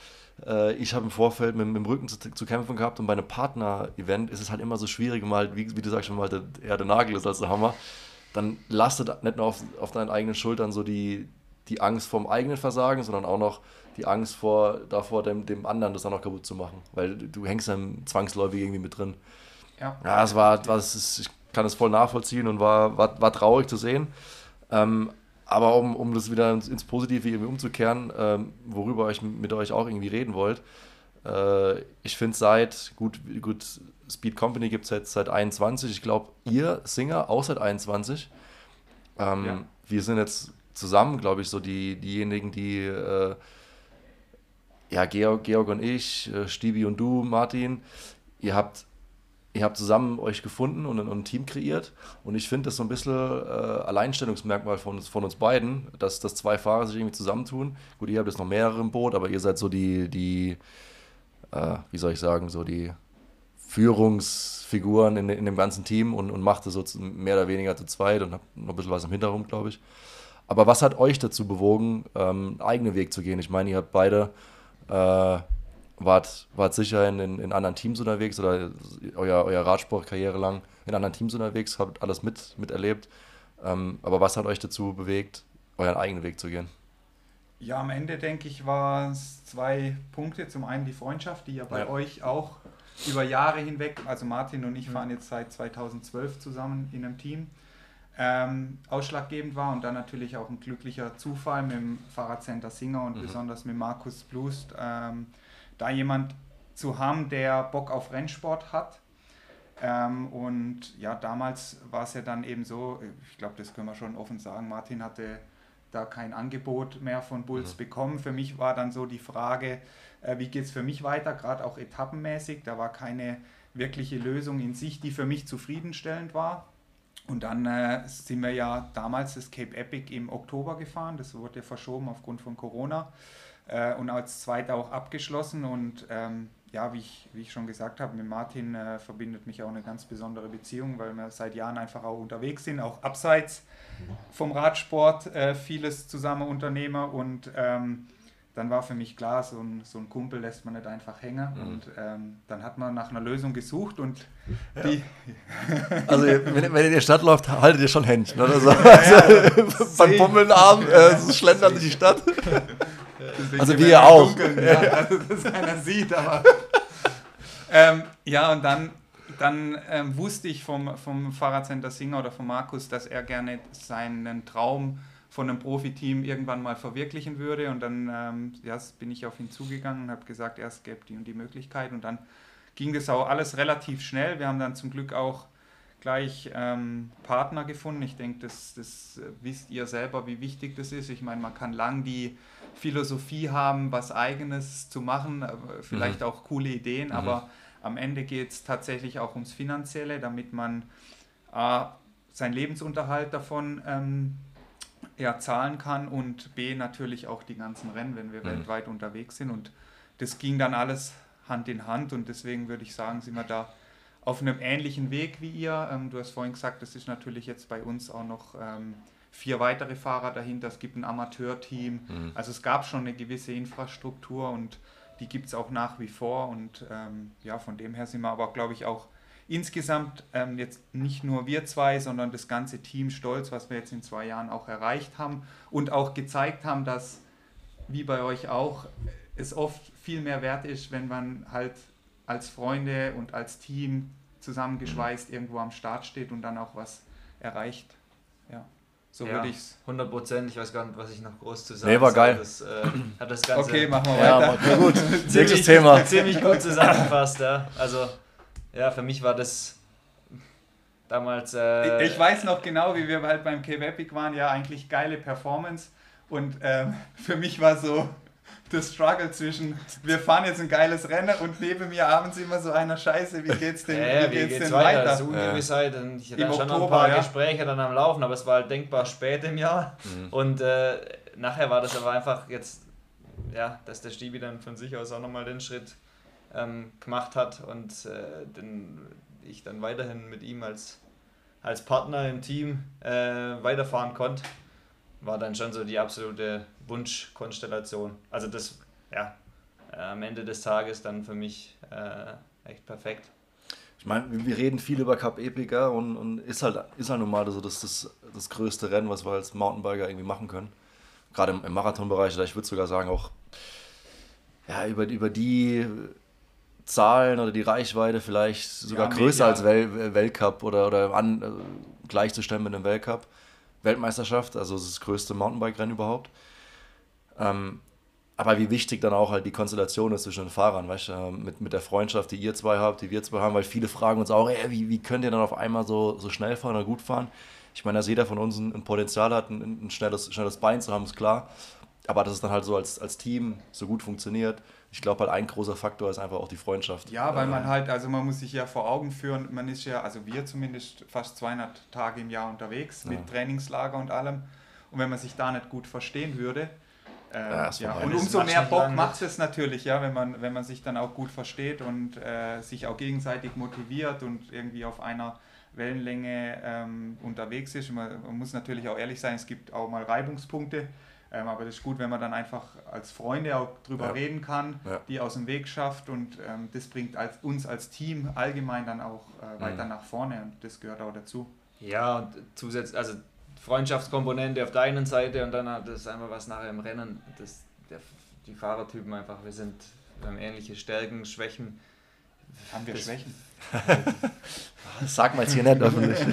Äh, ich habe im Vorfeld mit, mit, dem Rücken zu, zu, kämpfen gehabt und bei einem Partner-Event ist es halt immer so schwierig, mal, wie, wie du sagst, schon mal der, eher der Nagel ist als der Hammer dann lastet nicht nur auf, auf deinen eigenen Schultern so die, die Angst vom eigenen Versagen, sondern auch noch die Angst vor, davor, dem, dem anderen das dann noch kaputt zu machen. Weil du hängst dann zwangsläufig irgendwie mit drin. Ja, ja es war, das ist, ich kann es voll nachvollziehen und war, war, war traurig zu sehen. Ähm, aber um, um das wieder ins, Positive irgendwie umzukehren, ähm, worüber ich mit euch auch irgendwie reden wollt, äh, ich finde seit, gut, gut, Speed Company gibt es jetzt seit 21. Ich glaube, ihr Singer auch seit 21. Ähm, ja. Wir sind jetzt zusammen, glaube ich, so die, diejenigen, die, äh, ja, Georg, Georg und ich, äh, Stevie und du, Martin, ihr habt, ihr habt zusammen euch gefunden und, und ein Team kreiert. Und ich finde das so ein bisschen äh, Alleinstellungsmerkmal von uns, von uns beiden, dass, dass zwei Fahrer sich irgendwie zusammentun. Gut, ihr habt jetzt noch mehrere im Boot, aber ihr seid so die, die äh, wie soll ich sagen, so die Führungsfiguren in, in dem ganzen Team und, und machte so mehr oder weniger zu zweit und habe noch ein bisschen was im Hintergrund, glaube ich. Aber was hat euch dazu bewogen, ähm, einen eigenen Weg zu gehen? Ich meine, ihr habt beide, äh, wart, wart sicher in, in, in, anderen Teams unterwegs oder euer, euer Radsportkarriere lang in anderen Teams unterwegs, habt alles mit, miterlebt. Ähm, aber was hat euch dazu bewegt, euren eigenen Weg zu gehen? Ja, am Ende denke ich, war es zwei Punkte. Zum einen die Freundschaft, die ja bei ja. euch auch über Jahre hinweg, also Martin und ich fahren jetzt seit 2012 zusammen in einem Team, ähm, ausschlaggebend war und dann natürlich auch ein glücklicher Zufall mit dem Fahrradcenter Singer und mhm. besonders mit Markus Blust, ähm, da jemand zu haben, der Bock auf Rennsport hat. Ähm, und ja, damals war es ja dann eben so, ich glaube, das können wir schon offen sagen, Martin hatte da kein Angebot mehr von Bulls mhm. bekommen. Für mich war dann so die Frage, äh, wie geht es für mich weiter, gerade auch etappenmäßig. Da war keine wirkliche Lösung in sich, die für mich zufriedenstellend war. Und dann äh, sind wir ja damals das Cape Epic im Oktober gefahren. Das wurde verschoben aufgrund von Corona äh, und als zweiter auch abgeschlossen. Und ähm, ja, wie ich, wie ich schon gesagt habe, mit Martin äh, verbindet mich auch eine ganz besondere Beziehung, weil wir seit Jahren einfach auch unterwegs sind, auch abseits vom Radsport äh, vieles zusammen Unternehmer und ähm, dann war für mich klar, so ein, so ein Kumpel lässt man nicht einfach hängen. Mhm. Und ähm, dann hat man nach einer Lösung gesucht und ja. die. also, wenn, wenn ihr in die Stadt läuft, haltet ihr schon Händchen, oder so. Ja, ja. Beim Bummelnarm äh, schlendern durch die Stadt. also, wie ihr auch. Dunkeln, ja, also, dass keiner sieht, aber. ähm, ja, und dann dann ähm, wusste ich vom, vom Fahrradcenter Singer oder von Markus, dass er gerne seinen Traum von einem Profiteam irgendwann mal verwirklichen würde. Und dann ähm, ja, bin ich auf ihn zugegangen und habe gesagt, erst gäbe die und die Möglichkeit. Und dann ging das auch alles relativ schnell. Wir haben dann zum Glück auch gleich ähm, Partner gefunden. Ich denke, das, das wisst ihr selber, wie wichtig das ist. Ich meine, man kann lang die Philosophie haben, was eigenes zu machen, vielleicht mhm. auch coole Ideen, mhm. aber am Ende geht es tatsächlich auch ums Finanzielle, damit man äh, seinen Lebensunterhalt davon ähm, ja, zahlen kann und B natürlich auch die ganzen Rennen, wenn wir mhm. weltweit unterwegs sind. Und das ging dann alles Hand in Hand und deswegen würde ich sagen, sind wir da auf einem ähnlichen Weg wie ihr. Ähm, du hast vorhin gesagt, das ist natürlich jetzt bei uns auch noch ähm, vier weitere Fahrer dahinter. Es gibt ein Amateurteam. Mhm. Also es gab schon eine gewisse Infrastruktur und die gibt es auch nach wie vor. Und ähm, ja, von dem her sind wir aber, glaube ich, auch insgesamt ähm, jetzt nicht nur wir zwei, sondern das ganze Team stolz, was wir jetzt in zwei Jahren auch erreicht haben und auch gezeigt haben, dass, wie bei euch auch, es oft viel mehr wert ist, wenn man halt als Freunde und als Team zusammengeschweißt irgendwo am Start steht und dann auch was erreicht. Ja. So ja, würde ich es. 100 Prozent. Ich weiß gar nicht, was ich noch groß zu sagen Nee, war geil. Das, äh, hat das Ganze okay, machen wir weiter. Ja, gut. Nächstes Thema. Ziemlich gut zusammengefasst, ja. Also, ja, für mich war das damals. Äh, ich, ich, weiß noch genau, wie wir halt beim Cape Epic waren, ja, eigentlich geile Performance. Und ähm, für mich war so der Struggle zwischen, wir fahren jetzt ein geiles Rennen und neben mir abends immer so einer Scheiße, wie geht's denn, äh, wie geht's, wie geht's denn weiter? weiter? So Ungewissheit. Ja. Ich hatte schon noch ein paar ja. Gespräche dann am Laufen, aber es war halt denkbar spät im Jahr. Mhm. Und äh, nachher war das aber einfach jetzt, ja, dass der Stibi dann von sich aus auch nochmal den Schritt ähm, gemacht hat und äh, den, ich dann weiterhin mit ihm als, als Partner im Team äh, weiterfahren konnte, war dann schon so die absolute Wunschkonstellation. Also das, ja, äh, am Ende des Tages dann für mich äh, echt perfekt. Ich meine, wir reden viel über Cup Epica und, und ist, halt, ist halt nun mal so das, das, das größte Rennen, was wir als Mountainbiker irgendwie machen können. Gerade im, im Marathonbereich, oder ich würde sogar sagen auch ja, über, über die Zahlen oder die Reichweite vielleicht sogar ja, größer als Wel Weltcup oder, oder an, also gleichzustellen mit einem Weltcup. Weltmeisterschaft, also das größte Mountainbike-Rennen überhaupt. Ähm, aber wie wichtig dann auch halt die Konstellation ist zwischen den Fahrern, weißt du, mit, mit der Freundschaft, die ihr zwei habt, die wir zwei haben, weil viele fragen uns auch, ey, wie, wie könnt ihr dann auf einmal so, so schnell fahren oder gut fahren? Ich meine, dass jeder von uns ein, ein Potenzial hat, ein, ein, schnelles, schnelles Bein zu haben, ist klar. Aber dass es dann halt so als, als Team so gut funktioniert, ich glaube halt ein großer Faktor ist einfach auch die Freundschaft. Ja, weil man halt, also man muss sich ja vor Augen führen, man ist ja, also wir zumindest fast 200 Tage im Jahr unterwegs ja. mit Trainingslager und allem. Und wenn man sich da nicht gut verstehen würde, ähm, ja, ja. und umso mehr Bock macht es natürlich, ja, wenn man, wenn man sich dann auch gut versteht und äh, sich auch gegenseitig motiviert und irgendwie auf einer Wellenlänge ähm, unterwegs ist. Man, man muss natürlich auch ehrlich sein, es gibt auch mal Reibungspunkte. Ähm, aber das ist gut, wenn man dann einfach als Freunde auch drüber ja. reden kann, ja. die aus dem Weg schafft und ähm, das bringt als, uns als Team allgemein dann auch äh, weiter mhm. nach vorne und das gehört auch dazu. Ja, und zusätzlich, also Freundschaftskomponente auf der einen Seite und dann das ist einfach was nachher im Rennen, das, der, die Fahrertypen einfach, wir sind, wir haben ähnliche Stärken, Schwächen. Haben wir Schwächen? Das sagt man jetzt hier nicht öffentlich.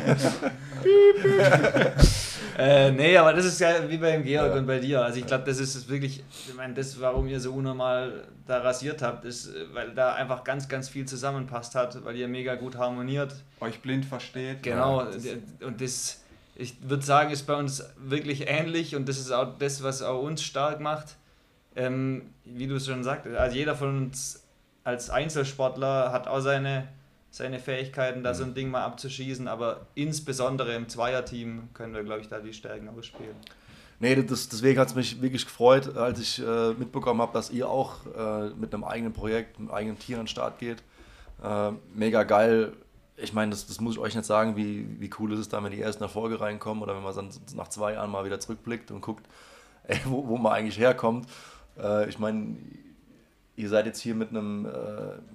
Äh, nee, aber das ist ja wie beim Georg und bei dir. Also ich glaube, das ist wirklich, ich meine, das, warum ihr so unnormal da rasiert habt, ist, weil da einfach ganz, ganz viel zusammenpasst hat, weil ihr mega gut harmoniert. Euch blind versteht. Genau, und das, ich würde sagen, ist bei uns wirklich ähnlich und das ist auch das, was auch uns stark macht. Ähm, wie du es schon sagtest, also jeder von uns als Einzelsportler hat auch seine, seine Fähigkeiten, da so ein Ding mal abzuschießen, aber insbesondere im Zweierteam können wir, glaube ich, da die Stärken ausspielen. Nee, das, deswegen hat es mich wirklich gefreut, als ich äh, mitbekommen habe, dass ihr auch äh, mit einem eigenen Projekt, einem eigenen Tier an den Start geht. Äh, mega geil. Ich meine, das, das muss ich euch nicht sagen, wie, wie cool ist es dann, wenn die ersten Erfolge reinkommen oder wenn man dann nach zwei Jahren mal wieder zurückblickt und guckt, ey, wo, wo man eigentlich herkommt. Äh, ich meine, ihr seid jetzt hier mit einem, äh,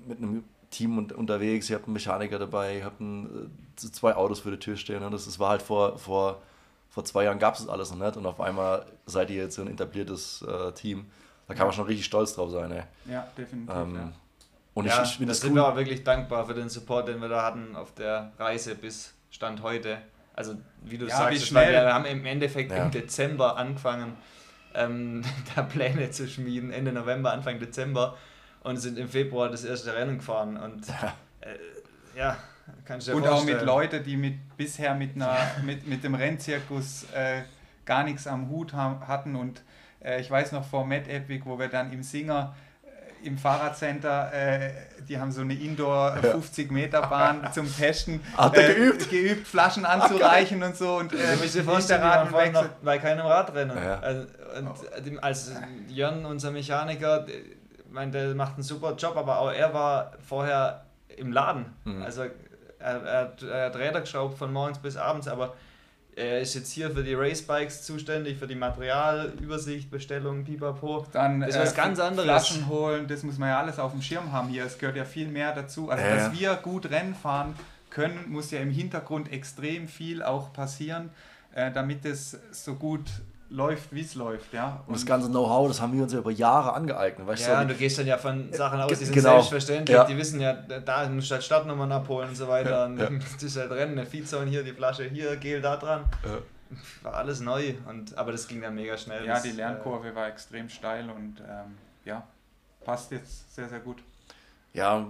mit einem Team und, unterwegs, ihr habt einen Mechaniker dabei, ihr habt ein, äh, zwei Autos für die Tür stehen. Und das, das war halt vor, vor, vor zwei Jahren gab es das alles noch nicht und auf einmal seid ihr jetzt so ein etabliertes äh, Team. Da kann man schon richtig stolz drauf sein. Ey. Ja, definitiv. Ähm, ja. Und ja, ich, ich das sind cool. wir auch wirklich dankbar für den Support, den wir da hatten auf der Reise bis Stand heute. Also wie du Ja, sagst, wie schnell. wir haben im Endeffekt Ja. im Dezember angefangen, ähm, da Pläne zu schmieden, Ende November, Anfang Dezember und sind im Februar das erste Rennen gefahren. Und äh, ja, kannst du dir Und auch mit vorstellen. Leuten, die mit, bisher mit, einer, mit, mit dem Rennzirkus äh, gar nichts am Hut haben, hatten. Und äh, ich weiß noch vor Mad Epic, wo wir dann im Singer im Fahrradcenter, äh, die haben so eine Indoor 50 Meter Bahn zum Testen Hat der äh, geübt? geübt, Flaschen anzureichen und so und äh, Du musst dir vorstellen, wir waren Hinterraden vorhin noch wechseln. bei keinem Radrennen. Ja. Also, und dem- als Jörn, unser Mechaniker, meine, der macht einen super Job, aber auch er war vorher im Laden. Mhm. Also er, er, hat- er hat Räder geschraubt von morgens bis abends, aber er ist jetzt hier für die Racebikes zuständig, für die Materialübersicht, Bestellung, pipapo. Dann Das ist was ganz anderes. Flaschen holen, das muss man ja alles auf dem Schirm haben hier. Es gehört ja viel mehr dazu. Also, Ja, dass wir gut Rennen fahren können, muss ja im Hintergrund extrem viel auch passieren, äh, damit es so gut läuft, wie es läuft. Ja? Und das ganze Know-how, das haben wir uns ja über Jahre angeeignet. Weißt Ja, du, und du gehst dann ja von Sachen aus, die sind Genau. selbstverständlich. Ja. Die wissen ja, da musst du halt Startnummern abholen und so weiter. Und Ja. das ist halt Rennen, eine Feedzone hier, die Flasche hier, Gel da dran. Ja. War alles neu, und, aber das ging dann mega schnell. Ja, Das, die äh, Lernkurve war extrem steil und ähm, ja, passt jetzt sehr, sehr gut. ja,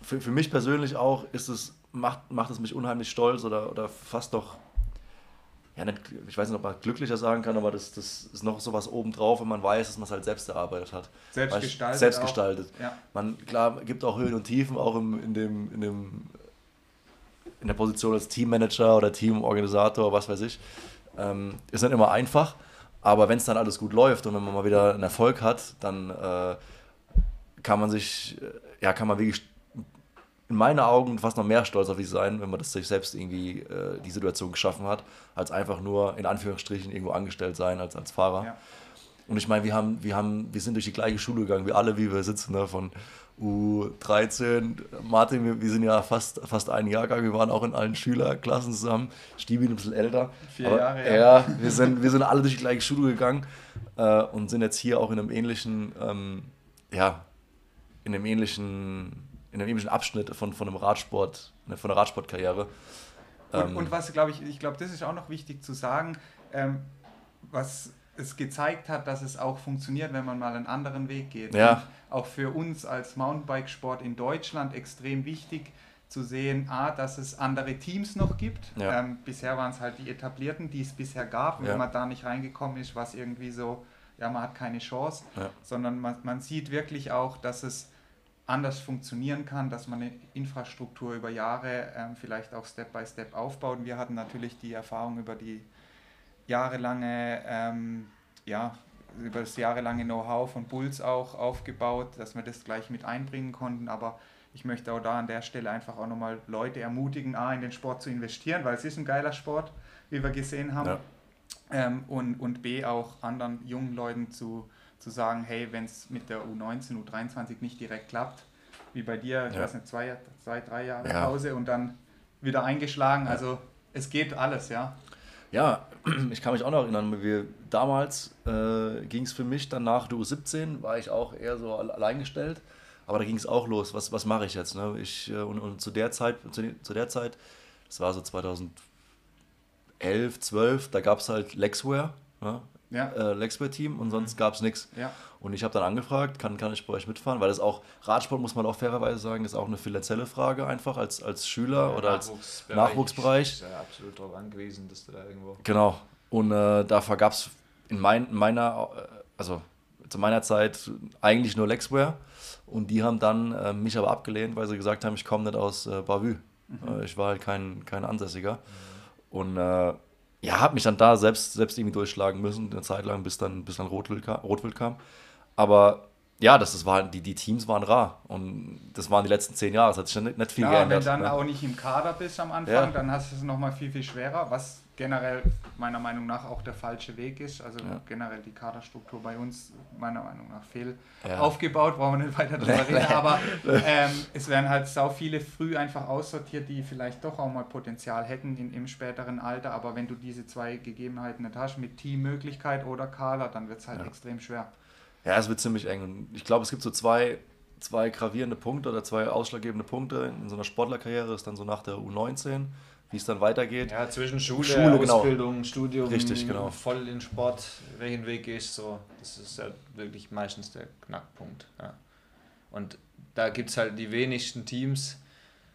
für, für mich persönlich auch ist es, macht, macht es mich unheimlich stolz oder, oder fast doch, ja, nicht, ich weiß nicht, ob man glücklicher sagen kann, aber das, das ist noch so was obendrauf, wenn man weiß, dass man es halt selbst erarbeitet hat. Selbst Weißt, gestaltet. Selbst auch. gestaltet. Ja. Man, klar, gibt auch Höhen und Tiefen, auch im, in, dem, in, dem, in der Position als Teammanager oder Teamorganisator, was weiß ich. Ähm, ist nicht immer einfach, aber wenn es dann alles gut läuft und wenn man mal wieder einen Erfolg hat, dann äh, kann man sich, äh, ja, kann man wirklich in meinen Augen fast noch mehr stolz auf sich sein, wenn man das sich selbst irgendwie äh, die Situation geschaffen hat, als einfach nur in Anführungsstrichen irgendwo angestellt sein als, als Fahrer. Ja. Und ich meine, wir haben, wir haben, wir sind durch die gleiche Schule gegangen, wir alle, wie wir sitzen, ne, von U13. Martin, wir, wir sind ja fast, fast ein Jahrgang, wir waren auch in allen Schülerklassen zusammen. Stibi ein bisschen älter. Vier Aber, Jahre, ja. ja. wir sind, wir sind alle durch die gleiche Schule gegangen äh, und sind jetzt hier auch in einem ähnlichen, ähm, ja, in einem ähnlichen, in einem ähnlichen Abschnitt von, von einem Radsport, ne, von der Radsportkarriere. Und, Ähm, und was, glaube ich, ich glaube, das ist auch noch wichtig zu sagen, ähm, was es gezeigt hat, dass es auch funktioniert, wenn man mal einen anderen Weg geht. Ja. Auch für uns als Mountainbike-Sport in Deutschland extrem wichtig zu sehen, A, dass es andere Teams noch gibt. Ja. Ähm, bisher waren es halt die etablierten, die es bisher gab. Und Ja. wenn man da nicht reingekommen ist, war es irgendwie so, ja, man hat keine Chance. Sondern man, man sieht wirklich auch, dass es anders funktionieren kann, dass man eine Infrastruktur über Jahre ähm, vielleicht auch Step by Step aufbaut. Und wir hatten natürlich die Erfahrung über die jahrelange, ähm, ja, über das jahrelange Know-how von Bulls auch aufgebaut, dass wir das gleich mit einbringen konnten. Aber ich möchte auch da an der Stelle einfach auch nochmal Leute ermutigen, A, in den Sport zu investieren, weil es ist ein geiler Sport, wie wir gesehen haben. Ja. Ähm, und, und B, auch anderen jungen Leuten zu, zu sagen, hey, wenn es mit der U19, U23 nicht direkt klappt, wie bei dir, ich Ja. weiß nicht, zwei, zwei drei Jahre Ja. Pause und dann wieder eingeschlagen. Also es geht alles, ja. Ja, ich kann mich auch noch erinnern, wir, damals äh, ging es für mich dann nach der U17, war ich auch eher so al- alleingestellt Aber da ging es auch los, was, was mache ich jetzt? Ne? Ich, äh, und, und zu der Zeit, zu, zu der Zeit, das war so 2011, 12, da gab es halt Lexware, ne? Ja. äh, Lexware-Team und sonst gab es nichts. Ja. Und ich habe dann angefragt, kann, kann ich bei euch mitfahren, weil das auch, Radsport muss man auch fairerweise sagen, ist auch eine finanzielle Frage einfach als, als Schüler oder als Nachwuchsbereich. Ist ja absolut darauf angewiesen, dass du da irgendwo. Genau. Und äh, dafür gab es in, mein, in meiner, äh, also zu meiner Zeit eigentlich nur Lexware. Und die haben dann äh, mich aber abgelehnt, weil sie gesagt haben, ich komme nicht aus äh, Bavü. Äh, ich war halt kein, kein Ansässiger. Und äh, ja, habe mich dann da selbst, selbst irgendwie durchschlagen müssen, eine Zeit lang, bis dann, bis dann Rotwild, kam, Rotwild kam. Aber ja, das, das war, die, die Teams waren rar. Und das waren die letzten zehn Jahre. Es hat sich dann nicht, nicht viel Ja, wenn geändert. dann ne? auch nicht im Kader bist am Anfang, Ja. dann hast du es nochmal viel, viel schwerer, was generell meiner Meinung nach auch der falsche Weg ist. Also Ja. generell die Kaderstruktur bei uns meiner Meinung nach fehl Ja. aufgebaut, brauchen wir nicht weiter drüber reden, aber ähm, es werden halt sau viele früh einfach aussortiert, die vielleicht doch auch mal Potenzial hätten in, im späteren Alter, aber wenn du diese zwei Gegebenheiten nicht hast, mit Teammöglichkeit oder Kader, dann wird es halt Ja. extrem schwer. Ja, es wird ziemlich eng. Und ich glaube, es gibt so zwei, zwei gravierende Punkte oder zwei ausschlaggebende Punkte in so einer Sportlerkarriere. Ist dann so nach der U19, wie es dann weitergeht. Ja, zwischen Schule, Schule, genau. Ausbildung, Studium, Richtig, genau. voll in Sport, welchen Weg gehst so, das ist ja wirklich meistens der Knackpunkt. Ja. Und da gibt es halt die wenigsten Teams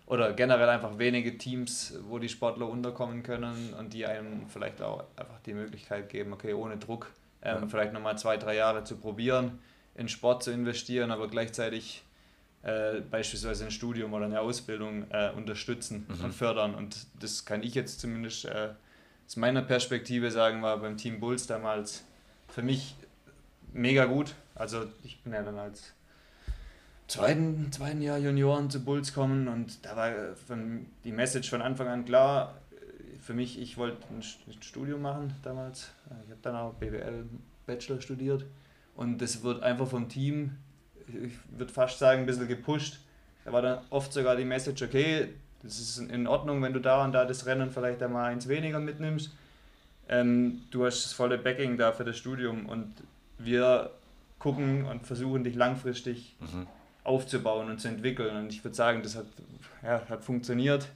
oder generell einfach wenige Teams, wo die Sportler unterkommen können und die einem vielleicht auch einfach die Möglichkeit geben, okay, ohne Druck, ähm, Ja. vielleicht nochmal zwei, drei Jahre zu probieren, in Sport zu investieren, aber gleichzeitig äh, beispielsweise ein Studium oder eine Ausbildung äh, unterstützen Mhm. und fördern. Und das kann ich jetzt zumindest äh, aus meiner Perspektive sagen, war beim Team Bulls damals für mich mega gut. Also ich bin ja dann als zweiten, zweiten Jahr Junioren zu Bulls kommen und da war äh, von, die Message von Anfang an klar. Für mich, ich wollte ein St- ein Studium machen damals. Ich habe dann auch BWL Bachelor studiert und das wird einfach vom Team, ich würde fast sagen, ein bisschen gepusht. Da war dann oft sogar die Message, okay, das ist in Ordnung, wenn du da und da das Rennen vielleicht einmal eins weniger mitnimmst. Ähm, du hast das volle Backing da für das Studium und wir gucken und versuchen dich langfristig Mhm. aufzubauen und zu entwickeln. Und ich würde sagen, das hat, ja, hat funktioniert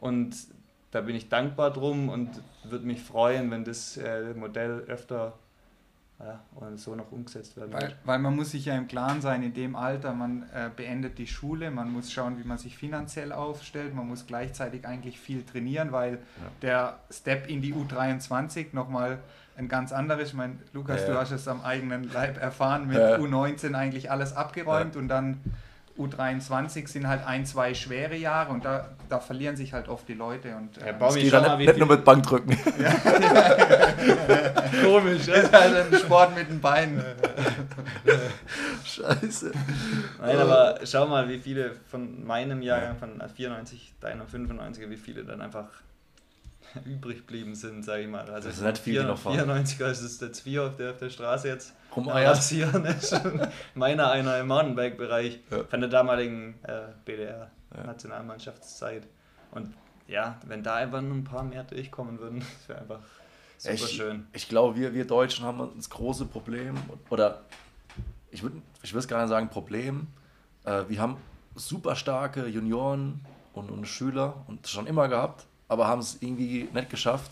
und da bin ich dankbar drum und würde mich freuen, wenn das äh, Modell öfter ja, und so noch umgesetzt werden Weil, wird. weil man muss sich ja im Klaren sein, in dem Alter, man äh, beendet die Schule, man muss schauen, wie man sich finanziell aufstellt, man muss gleichzeitig eigentlich viel trainieren, weil der Step in die U23 nochmal ein ganz anderes, ich meine, Lukas, Ja, du ja. hast es am eigenen Leib erfahren, mit Ja. U19 eigentlich alles abgeräumt und dann U23 sind halt ein, zwei schwere Jahre und da, da verlieren sich halt oft die Leute und Ja, ähm, Baumi, Geht schau dann mal, nicht, wie nicht nur mit Bankdrücken. komisch, das ist halt ein Sport mit den Beinen. Scheiße. Nein, aber schau mal, wie viele von meinem Jahrgang, von 94, deiner 95er, wie viele dann einfach übrig geblieben sind, sage ich mal. Also Das sind nicht viele, die noch fahren. 94er ist es der Zwier auf der, auf der Straße jetzt. Rasieren ist meiner einer im Mountainbike-Bereich Ja. von der damaligen äh. BDR-Nationalmannschaftszeit. Und ja, wenn da einfach nur ein paar mehr durchkommen würden, das wäre einfach super Ich- schön. Ich glaube, wir, wir Deutschen haben das große Problem, oder ich würde ich würd gar nicht sagen Problem, äh, wir haben super starke Junioren und, und Schüler und schon immer gehabt, aber haben es irgendwie nicht geschafft,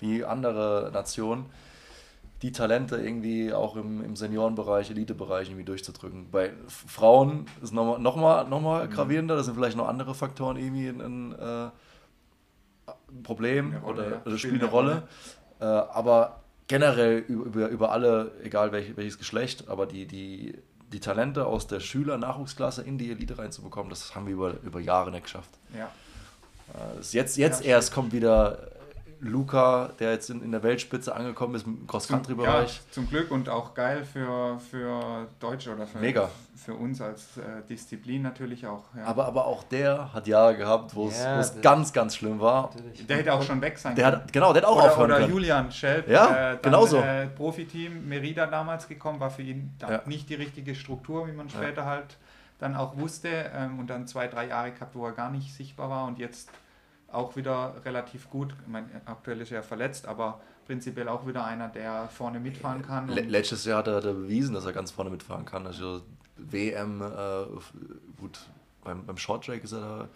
wie andere Nationen, die Talente irgendwie auch im, im Seniorenbereich, Elitebereich irgendwie durchzudrücken. Bei Frauen ist es nochmal noch mal, noch mal gravierender, da sind vielleicht noch andere Faktoren irgendwie ein, ein, äh, Problem Eine Rolle, oder, ja. oder Spielen eine Rolle. Äh, aber generell über, über, über alle, egal welch, welches Geschlecht, aber die, die, die Talente aus der Schüler-Nachwuchsklasse in die Elite reinzubekommen, das haben wir über, über Jahre nicht geschafft. Ja. Äh, jetzt jetzt Ja, erst kommt wieder Luca, der jetzt in, in der Weltspitze angekommen ist im Zum, Cross-Country-Bereich. ja, zum Glück und auch geil für, für Deutsche oder für, Mega. für uns als äh, Disziplin natürlich auch. Ja. Aber, aber auch der hat Jahre gehabt, wo es das- ganz, ganz schlimm war. der hätte auch schon weg sein Der können. hat, genau, der hat auch oder aufhören oder können. Julian Schelp, Ja, äh, genauso. Äh, Profiteam, Merida damals gekommen, war für ihn Ja. nicht die richtige Struktur, wie man Ja. später halt dann auch wusste ähm, und dann zwei, drei Jahre gehabt, wo er gar nicht sichtbar war und jetzt auch wieder relativ gut. Ich meine, aktuell ist er verletzt, aber prinzipiell auch wieder einer, der vorne mitfahren kann. Le und- letztes Jahr hat er, hat er bewiesen, dass er ganz vorne mitfahren kann. Also WM, äh, gut, beim, beim Short Track ist er da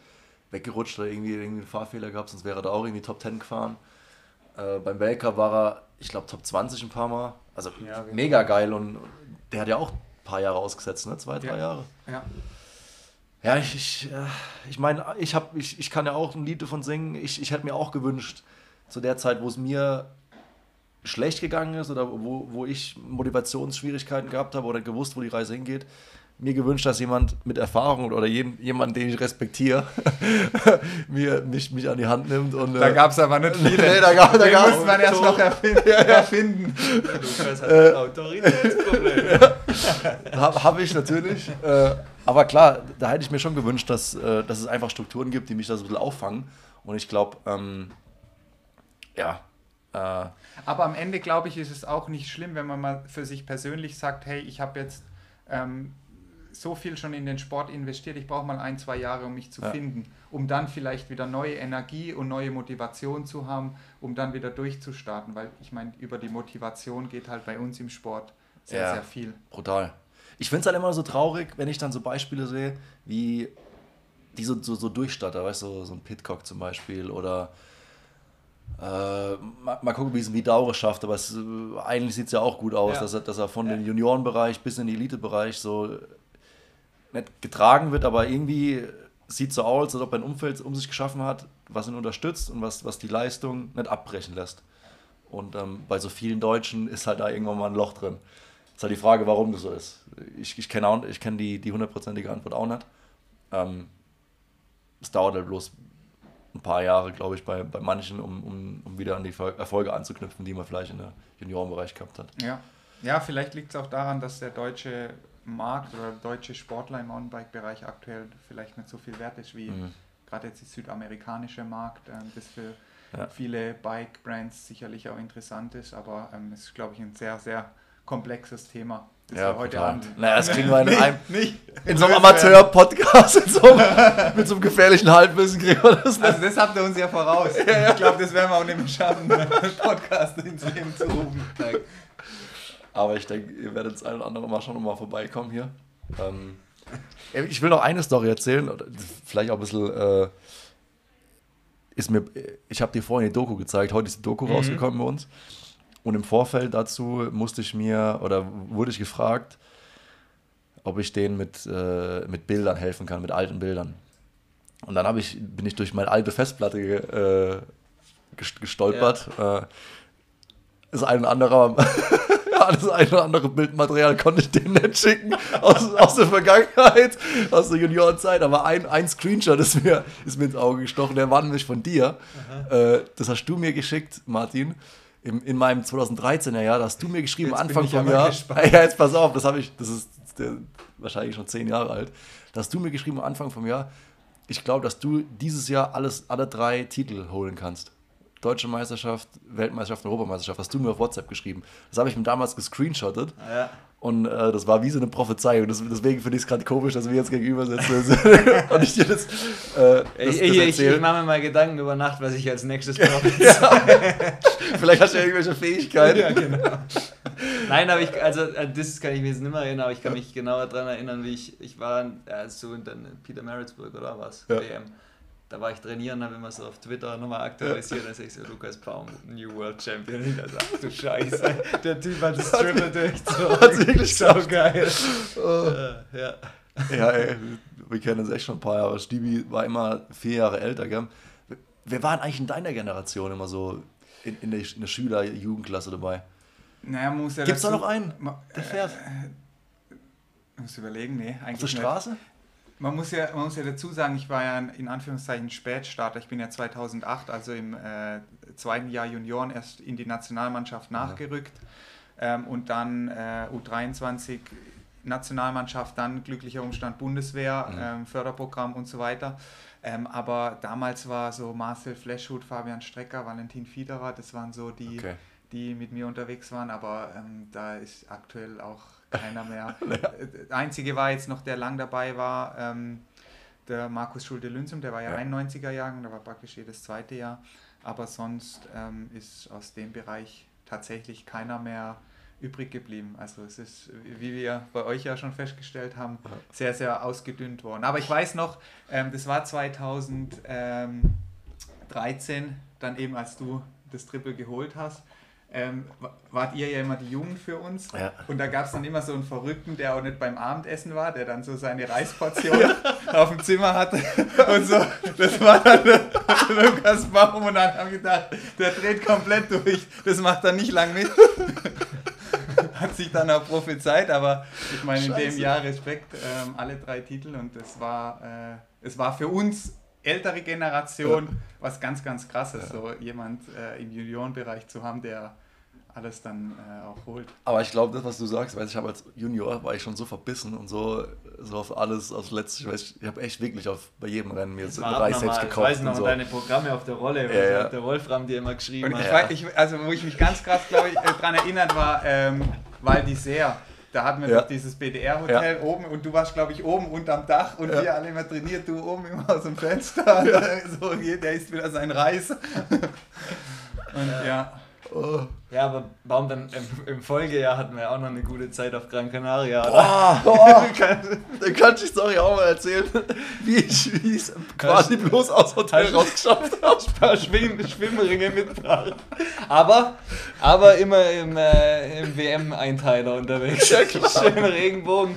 weggerutscht oder irgendwie, irgendwie einen Fahrfehler gehabt, sonst wäre er da auch irgendwie Top 10 gefahren. Äh, beim Weltcup war er, ich glaube, Top 20 ein paar Mal. Also Ja, genau. mega geil und der hat ja auch paar Jahre ausgesetzt, ne? Zwei, drei Ja. Jahre. ja. Ja, ich, ich, äh, ich meine, ich, hab, ich, ich kann ja auch ein Lied davon singen. Ich, ich hätte mir auch gewünscht, zu der Zeit, wo es mir schlecht gegangen ist oder wo, wo ich Motivationsschwierigkeiten gehabt habe oder gewusst, wo die Reise hingeht, mir gewünscht, dass jemand mit Erfahrung oder jeden, jemand, den ich respektiere, mir, mich, mich an die Hand nimmt. Und, Da äh, gab es aber nicht viele. Nee, da gab- da Den gab's- musste man erst noch erfinden. erfinden. Lukas hat Äh, ein Autoritätsproblem. Habe hab ich natürlich. Äh, aber klar, da hätte ich mir schon gewünscht, dass, äh, dass es einfach Strukturen gibt, die mich da so ein bisschen auffangen. Und ich glaube, ähm, ja, äh, Aber am Ende, glaube ich, ist es auch nicht schlimm, wenn man mal für sich persönlich sagt, hey, ich habe jetzt ähm, so viel schon in den Sport investiert, ich brauche mal ein, zwei Jahre, um mich zu Ja. finden, um dann vielleicht wieder neue Energie und neue Motivation zu haben, um dann wieder durchzustarten. Weil ich meine, über die Motivation geht halt bei uns im Sport sehr, Ja. sehr viel. brutal. Ich finde es halt immer so traurig, wenn ich dann so Beispiele sehe, wie die so, so, so Durchstatter, weißt du, so, so ein Pitcock zum Beispiel oder äh, mal, mal gucken, wie es ein Vidaure schafft, aber es, äh, eigentlich sieht es ja auch gut aus, Ja. dass, er, dass er von dem Juniorenbereich bis in den Elitebereich so nicht getragen wird, aber irgendwie sieht so aus, als ob er ein Umfeld um sich geschaffen hat, was ihn unterstützt und was, was die Leistung nicht abbrechen lässt. Und ähm, bei so vielen Deutschen ist halt da irgendwann mal ein Loch drin. Ist halt die Frage, warum das so ist. Ich, ich kenne ich kenn die, die hundertprozentige Antwort auch nicht. Ähm, es dauert halt bloß ein paar Jahre, glaube ich, bei, bei manchen, um, um, um wieder an die Erfolge anzuknüpfen, die man vielleicht in der Juniorenbereich gehabt hat. Ja, ja vielleicht liegt es auch daran, dass der deutsche Markt oder der deutsche Sportler im Mountainbike-Bereich aktuell vielleicht nicht so viel wert ist wie Mhm. gerade jetzt der südamerikanische Markt, ähm, das für Ja. viele Bike-Brands sicherlich auch interessant ist, aber ähm, es ist, glaube ich, ein sehr, sehr komplexes Thema, das wir heute brutal. Abend Naja, das kriegen wir in einem, nicht in so einem. Amateur-Podcast, so mit so einem gefährlichen Halbwissen kriegen wir das nicht. Also das habt ihr uns ja voraus. Ich glaube, das werden wir auch nicht mehr schaffen, einen Podcast ins Leben zu rufen. Aber ich denke, ihr werdet das ein oder andere Mal schon mal vorbeikommen hier. Ähm, ich will noch eine Story erzählen, vielleicht auch ein bisschen. Äh, ist mir, ich habe dir vorhin die Doku gezeigt, heute ist die Doku rausgekommen bei uns. Und im Vorfeld dazu musste ich mir oder wurde ich gefragt, ob ich denen mit, äh, mit Bildern helfen kann, mit alten Bildern. Und dann ich, bin ich durch meine alte Festplatte äh, gest- gestolpert. Äh, das ein oder andere, das ein oder andere Bildmaterial konnte ich denen nicht schicken aus, aus der Vergangenheit, aus der Juniorenzeit. Aber ein, ein Screenshot ist mir, ist mir ins Auge gestochen, der war nämlich von dir. Äh, das hast du mir geschickt, Martin. Im, in meinem 2013er Jahr, da hast du mir geschrieben, Jetzt Anfang vom Jahr. gespannt. Ja, jetzt pass auf, das habe ich, das ist der, wahrscheinlich schon zehn Jahre alt. Da hast du mir geschrieben, am Anfang vom Jahr, ich glaube, dass du dieses Jahr alles, alle drei Titel holen kannst. Deutsche Meisterschaft, Weltmeisterschaft, Europameisterschaft, hast du mir auf WhatsApp geschrieben. Das habe ich mir damals gescreenshottet Ja. Und äh, das war wie so eine Prophezeiung. Das, deswegen finde ich es gerade komisch, dass wir jetzt gegenüber sitzen und ich dir das, äh, das, Ich, das ich, ich, mache mir mal Gedanken über Nacht, was ich als nächstes brauche. Vielleicht hast du ja irgendwelche Fähigkeiten. ja, genau. Nein, aber ich, also an das kann ich mich jetzt nicht mehr erinnern, aber ich kann mich genauer daran erinnern, wie ich, ich war äh, so in Peter Maritzburg oder was? Ja. WM. Da war ich trainieren, habe immer so auf Twitter nochmal aktualisiert, da sehe ich so Lukas Baum, New World Champion. Ich dachte, ach du Scheiße, der Typ hat das Triple durchgezogen. Hat's wirklich so geil. Oh. Äh, ja. Ja, ey, wir kennen uns echt schon ein paar Jahre. Stibi war immer vier Jahre älter, gell? Wer waren eigentlich in deiner Generation immer so in, in der, in der Schüler-, Jugendklasse dabei? Naja, muss ja Gibt's da dazu- noch einen, der fährt? Ich muss überlegen, nee, eigentlich Auf der nicht. Man muss, ja, man muss ja dazu sagen, ich war ja in Anführungszeichen Spätstarter. Ich bin ja 2008, also im äh, zweiten Jahr Junioren, erst in die Nationalmannschaft nachgerückt. Ähm, und dann äh, U23 Nationalmannschaft, dann glücklicher Umstand Bundeswehr, Mhm. ähm, Förderprogramm und so weiter. Ähm, aber damals war so Marcel Fleschhut, Fabian Strecker, Valentin Fiederer, das waren so die, Okay. die mit mir unterwegs waren, aber ähm, da ist aktuell auch keiner mehr. Äh, Der einzige war jetzt noch, der lang dabei war, ähm, der Markus Schulte-Lünzum, der war ja, Ja. 91er Jahrgang, der war praktisch jedes zweite Jahr. aber sonst ähm, ist aus dem Bereich tatsächlich keiner mehr übrig geblieben. Also es ist, wie wir bei euch ja schon festgestellt haben, sehr, sehr ausgedünnt worden. Aber ich weiß noch, ähm, das war 2013, dann eben als du das Triple geholt hast. Ähm, wa- wart ihr ja immer die Jungen für uns. Ja. Und da gab es dann immer so einen Verrückten, der auch nicht beim Abendessen war, der dann so seine Reisportion auf dem Zimmer hatte. Und so, das war dann Lukas Baum und dann haben wir gedacht, der dreht komplett durch. Das macht er nicht lang mit. Hat sich dann auch prophezeit, aber ich meine, in dem. Jahr Respekt, ähm, alle drei Titel und es war, äh, es war für uns ältere Generation was ganz, ganz krasses, so jemand äh, im Juniorenbereich zu haben, der alles dann äh, auch holt. Aber ich glaube, das, was du sagst, weil ich habe als Junior war ich schon so verbissen und so, so auf alles, aufs Letzte. Ich, weiß, ich habe echt wirklich auf, bei jedem Rennen mir so drei selbst Ich gekauft. weiß noch und so. deine Programme auf der Rolle, Ja, was ja. der Wolfram dir immer geschrieben Und ich, hat. weiß, ich, also wo ich mich ganz krass, glaube ich, äh, dran erinnert war, ähm, Val d'Isère. Da hatten wir Ja. doch dieses BDR-Hotel oben und du warst, glaube ich, oben unterm Dach und Ja. wir alle immer trainiert, du oben immer aus dem Fenster. so, der isst wieder sein Reis. Und ja. Oh. Ja, aber warum dann im, im Folgejahr hatten wir auch noch eine gute Zeit auf Gran Canaria. oder? Ah, oh, dann kann ich die Story auch mal erzählen, wie ich es quasi bloß aus Hotel Hast rausgeschafft habe. ein paar Schwimm Schwimmringe mitgebracht. Aber, aber immer im, äh, im WM-Einteiler unterwegs. Ja. Schön Regenbogen.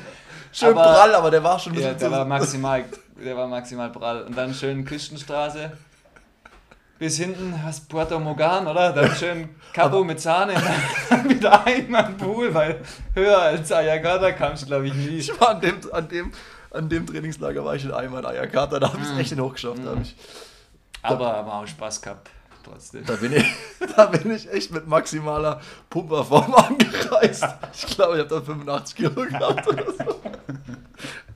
Schön Aber- prall, aber der war schon ein Ja, bisschen der zu- war maximal, der war maximal prall. Und dann schön Küstenstraße. Bis hinten hast Puerto Mogan, oder? Dann schön Cabo mit Sahne. Wieder einmal im Pool, weil höher als Ayagata kamst du, glaube ich, nie. Ich war an dem, an dem, an dem Trainingslager war ich in einmal in Ayakata, da habe ich es Mm. echt hochgeschafft. Da, hab ich, Aber, aber auch Spaß gehabt, trotzdem. da, bin ich, da bin ich echt mit maximaler Pumperform angereist. Ich glaube, ich habe da 85 Kilo gehabt oder so.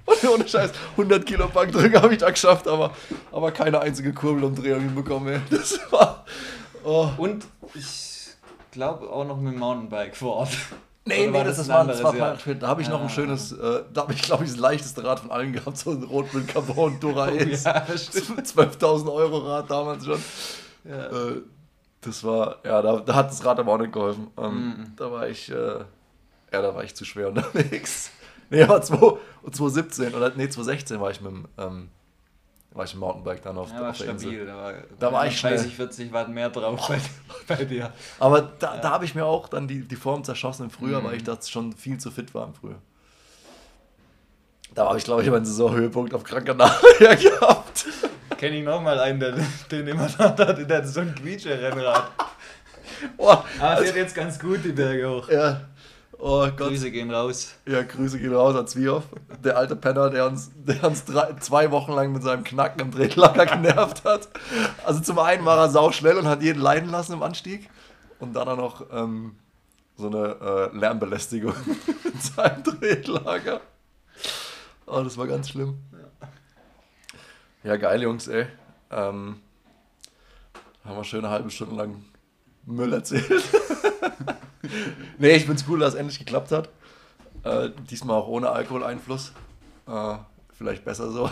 Und ohne Scheiß, 100 Kilo Bankdrücken habe ich da geschafft, aber, aber keine einzige Kurbelumdrehung hinbekommen. ey. Das war... Oh. Und ich glaube auch noch mit dem Mountainbike vor Ort. Nee, Oder nee, das, das war, das war Fahrradfit. Da habe ich noch ein Ah. schönes, äh, da habe ich glaube ich das leichteste Rad von allen gehabt, so ein Rot mit Carbon Dura Oh, Ace. ja, stimmt. 12.000 Euro Rad damals schon. Ja. Äh, das war, ja, da, da hat das Rad aber auch nicht geholfen. Ähm, Mhm. Da war ich, äh, ja, da war ich zu schwer unterwegs. Nee, aber 2 2017 oder nee, 2016 war ich mit dem, ähm, war ich im Mountainbike dann auf, Ja, war auf der Insel. stabil. Da war, Da war ich 30, schnell. 40 Watt mehr drauf bei, bei dir. Aber da, da habe ich mir auch dann die, die Form zerschossen im Frühjahr, Mhm. weil ich da schon viel zu fit war im Frühjahr. Da habe ich, glaube ich, meinen Saisonhöhepunkt auf Gran Canaria gehabt. Kenne ich nochmal einen, der den immer da hatte, der hat so ein Quietsche-Rennrad. Boah, Aber es geht jetzt ganz gut die Berge hoch. ja. Oh Gott. Grüße gehen raus. Ja, Grüße gehen raus an Zwiehoff. Der alte Penner, der uns, der uns drei, zwei Wochen lang mit seinem Knacken im Drehlager genervt hat. Also zum einen war er sauschnell und hat jeden leiden lassen im Anstieg. Und dann auch noch ähm, so eine äh, Lärmbelästigung in seinem Drehlager. Oh, das war ganz schlimm. Ja, geil, Jungs, ey. Ähm, haben wir schön eine halbe Stunde lang Müll erzählt. nee, ich find's cool, dass es endlich geklappt hat. Äh, diesmal auch ohne Alkoholeinfluss. Äh, vielleicht besser so.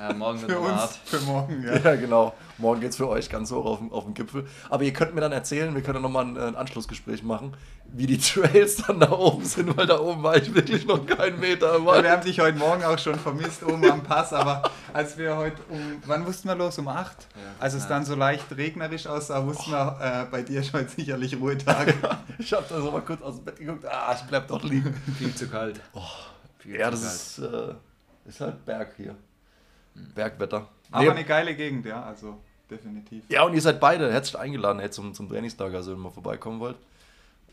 Ja, morgen wird Für uns, hart. für morgen, ja. ja, genau. Morgen geht's für euch ganz hoch auf, den- auf den Gipfel. Aber ihr könnt mir dann erzählen, wir können nochmal ein, äh, ein Anschlussgespräch machen, wie die Trails dann da oben sind, weil da oben war ich wirklich noch keinen Meter im Ja, wir haben dich heute Morgen auch schon vermisst oben am Pass, aber als wir heute um, wann wussten wir los? Um 8? Als es Ja. dann so leicht regnerisch aussah, wussten wir, äh, bei dir ist heute sicherlich Ruhetag. Ich habe da so mal kurz aus dem Bett geguckt, ah, ich bleib doch liegen. Viel zu kalt. Viel Ja, zu das kalt. ist, äh, ist halt Berg hier. Bergwetter. Aber Nee, eine geile Gegend, ja, also definitiv. ja, und ihr seid beide herzlich eingeladen, hey, zum, zum Trainingslager, also wenn ihr mal vorbeikommen wollt.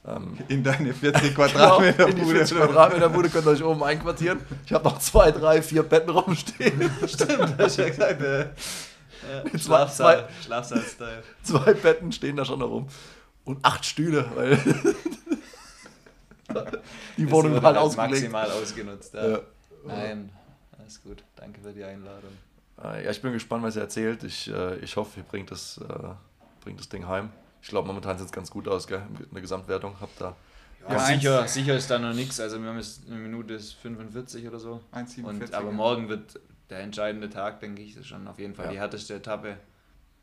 Ähm, In deine 40 Quadratmeter Genau, in die Bude. 40 Quadratmeter Bude könnt ihr euch oben einquartieren. Ich habe noch zwei, drei, vier Betten rumstehen. Stimmt, hast du ja gesagt. Äh, Zwei- Schlafsaal, Schlafsaal-Style. Zwei Betten stehen da schon noch rum. Und acht Stühle, weil die Das Wohnung war halt halt ausgelegt. maximal ausgenutzt. Ja. Ja. Nein, alles gut. Danke für die Einladung. Äh, Ja, ich bin gespannt, was er erzählt. Ich, äh, ich hoffe, ihr bringt das, äh, bringt das Ding heim. Ich glaube, momentan sieht es ganz gut aus, gell? In der Gesamtwertung habt da. Ja, Ja, sicher, sicher ist da noch nichts. Also wir haben jetzt eine Minute ist 45 oder so. 1,47. Und, aber morgen wird der entscheidende Tag, denke ich, das ist schon auf jeden Fall Ja. die härteste Etappe.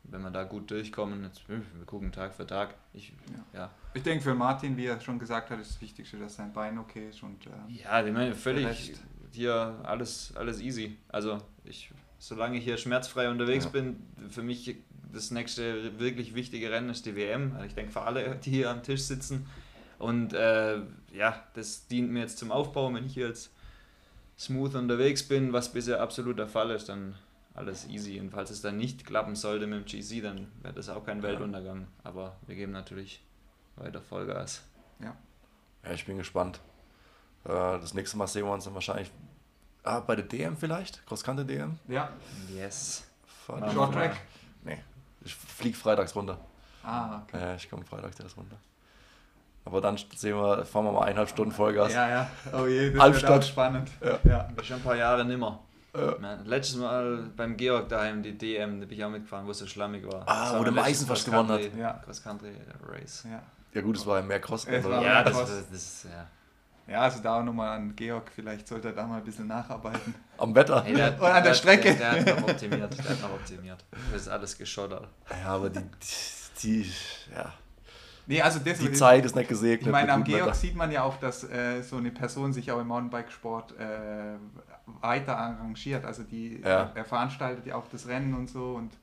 wenn wir da gut durchkommen, jetzt, wir gucken Tag für Tag. Ich, ja. Ich denke für Martin, wie er schon gesagt hat, ist das Wichtigste, dass sein Bein okay ist und ähm, Ja, ich meine, völlig Rest. Hier alles, alles easy. Also ich, solange ich hier schmerzfrei unterwegs Ja. bin, für mich das nächste wirklich wichtige Rennen ist die WM. Also ich denke für alle, die hier am Tisch sitzen. Und äh, ja, das dient mir jetzt zum Aufbau. Wenn ich hier jetzt smooth unterwegs bin, was bisher absolut der Fall ist, dann alles easy. Und falls es dann nicht klappen sollte mit dem GC, dann wäre das auch kein Weltuntergang. Aber wir geben natürlich weiter Vollgas. Ja, ich bin gespannt. Äh, das nächste Mal sehen wir uns dann wahrscheinlich ah, bei der DM vielleicht, Crosskante DM. ja, Yes. Fahr- Short. Track. Nee, ich fliege freitags runter. Ah, okay. Ja, ich komme freitags erst runter. Aber dann sehen wir, fahren wir mal eineinhalb Stunden Vollgas. Ja, ja. Oh je, das Albstadt. wird auch spannend. Ja. ja. Schon ein paar Jahre nimmer. Ja. Letztes Mal beim Georg daheim, die DM, da bin ich auch mitgefahren, wo es so schlammig war. Ah, Das wo der letztes fast gewonnen hat. Cross-Country- Ja. Cross-Country Race. Ja. Ja gut, es war ja mehr Cross. Es war- oder? Ja, das, Cross. das, das ja. Ja, also da auch nochmal an Georg, vielleicht sollte er da mal ein bisschen nacharbeiten. Am Wetter. Hey, der, Und an der Strecke. Der, der, hat noch optimiert, der hat noch optimiert. Das ist alles geschottert. Ja, aber die, die, die, ja, Nee, also das die Zeit ist nicht gesegnet. Ich meine, am Georg Wetter. sieht man ja auch, dass äh, so eine Person sich auch im Mountainbikesport äh, weiter arrangiert. Also die, Ja. er veranstaltet ja auch das Rennen und so und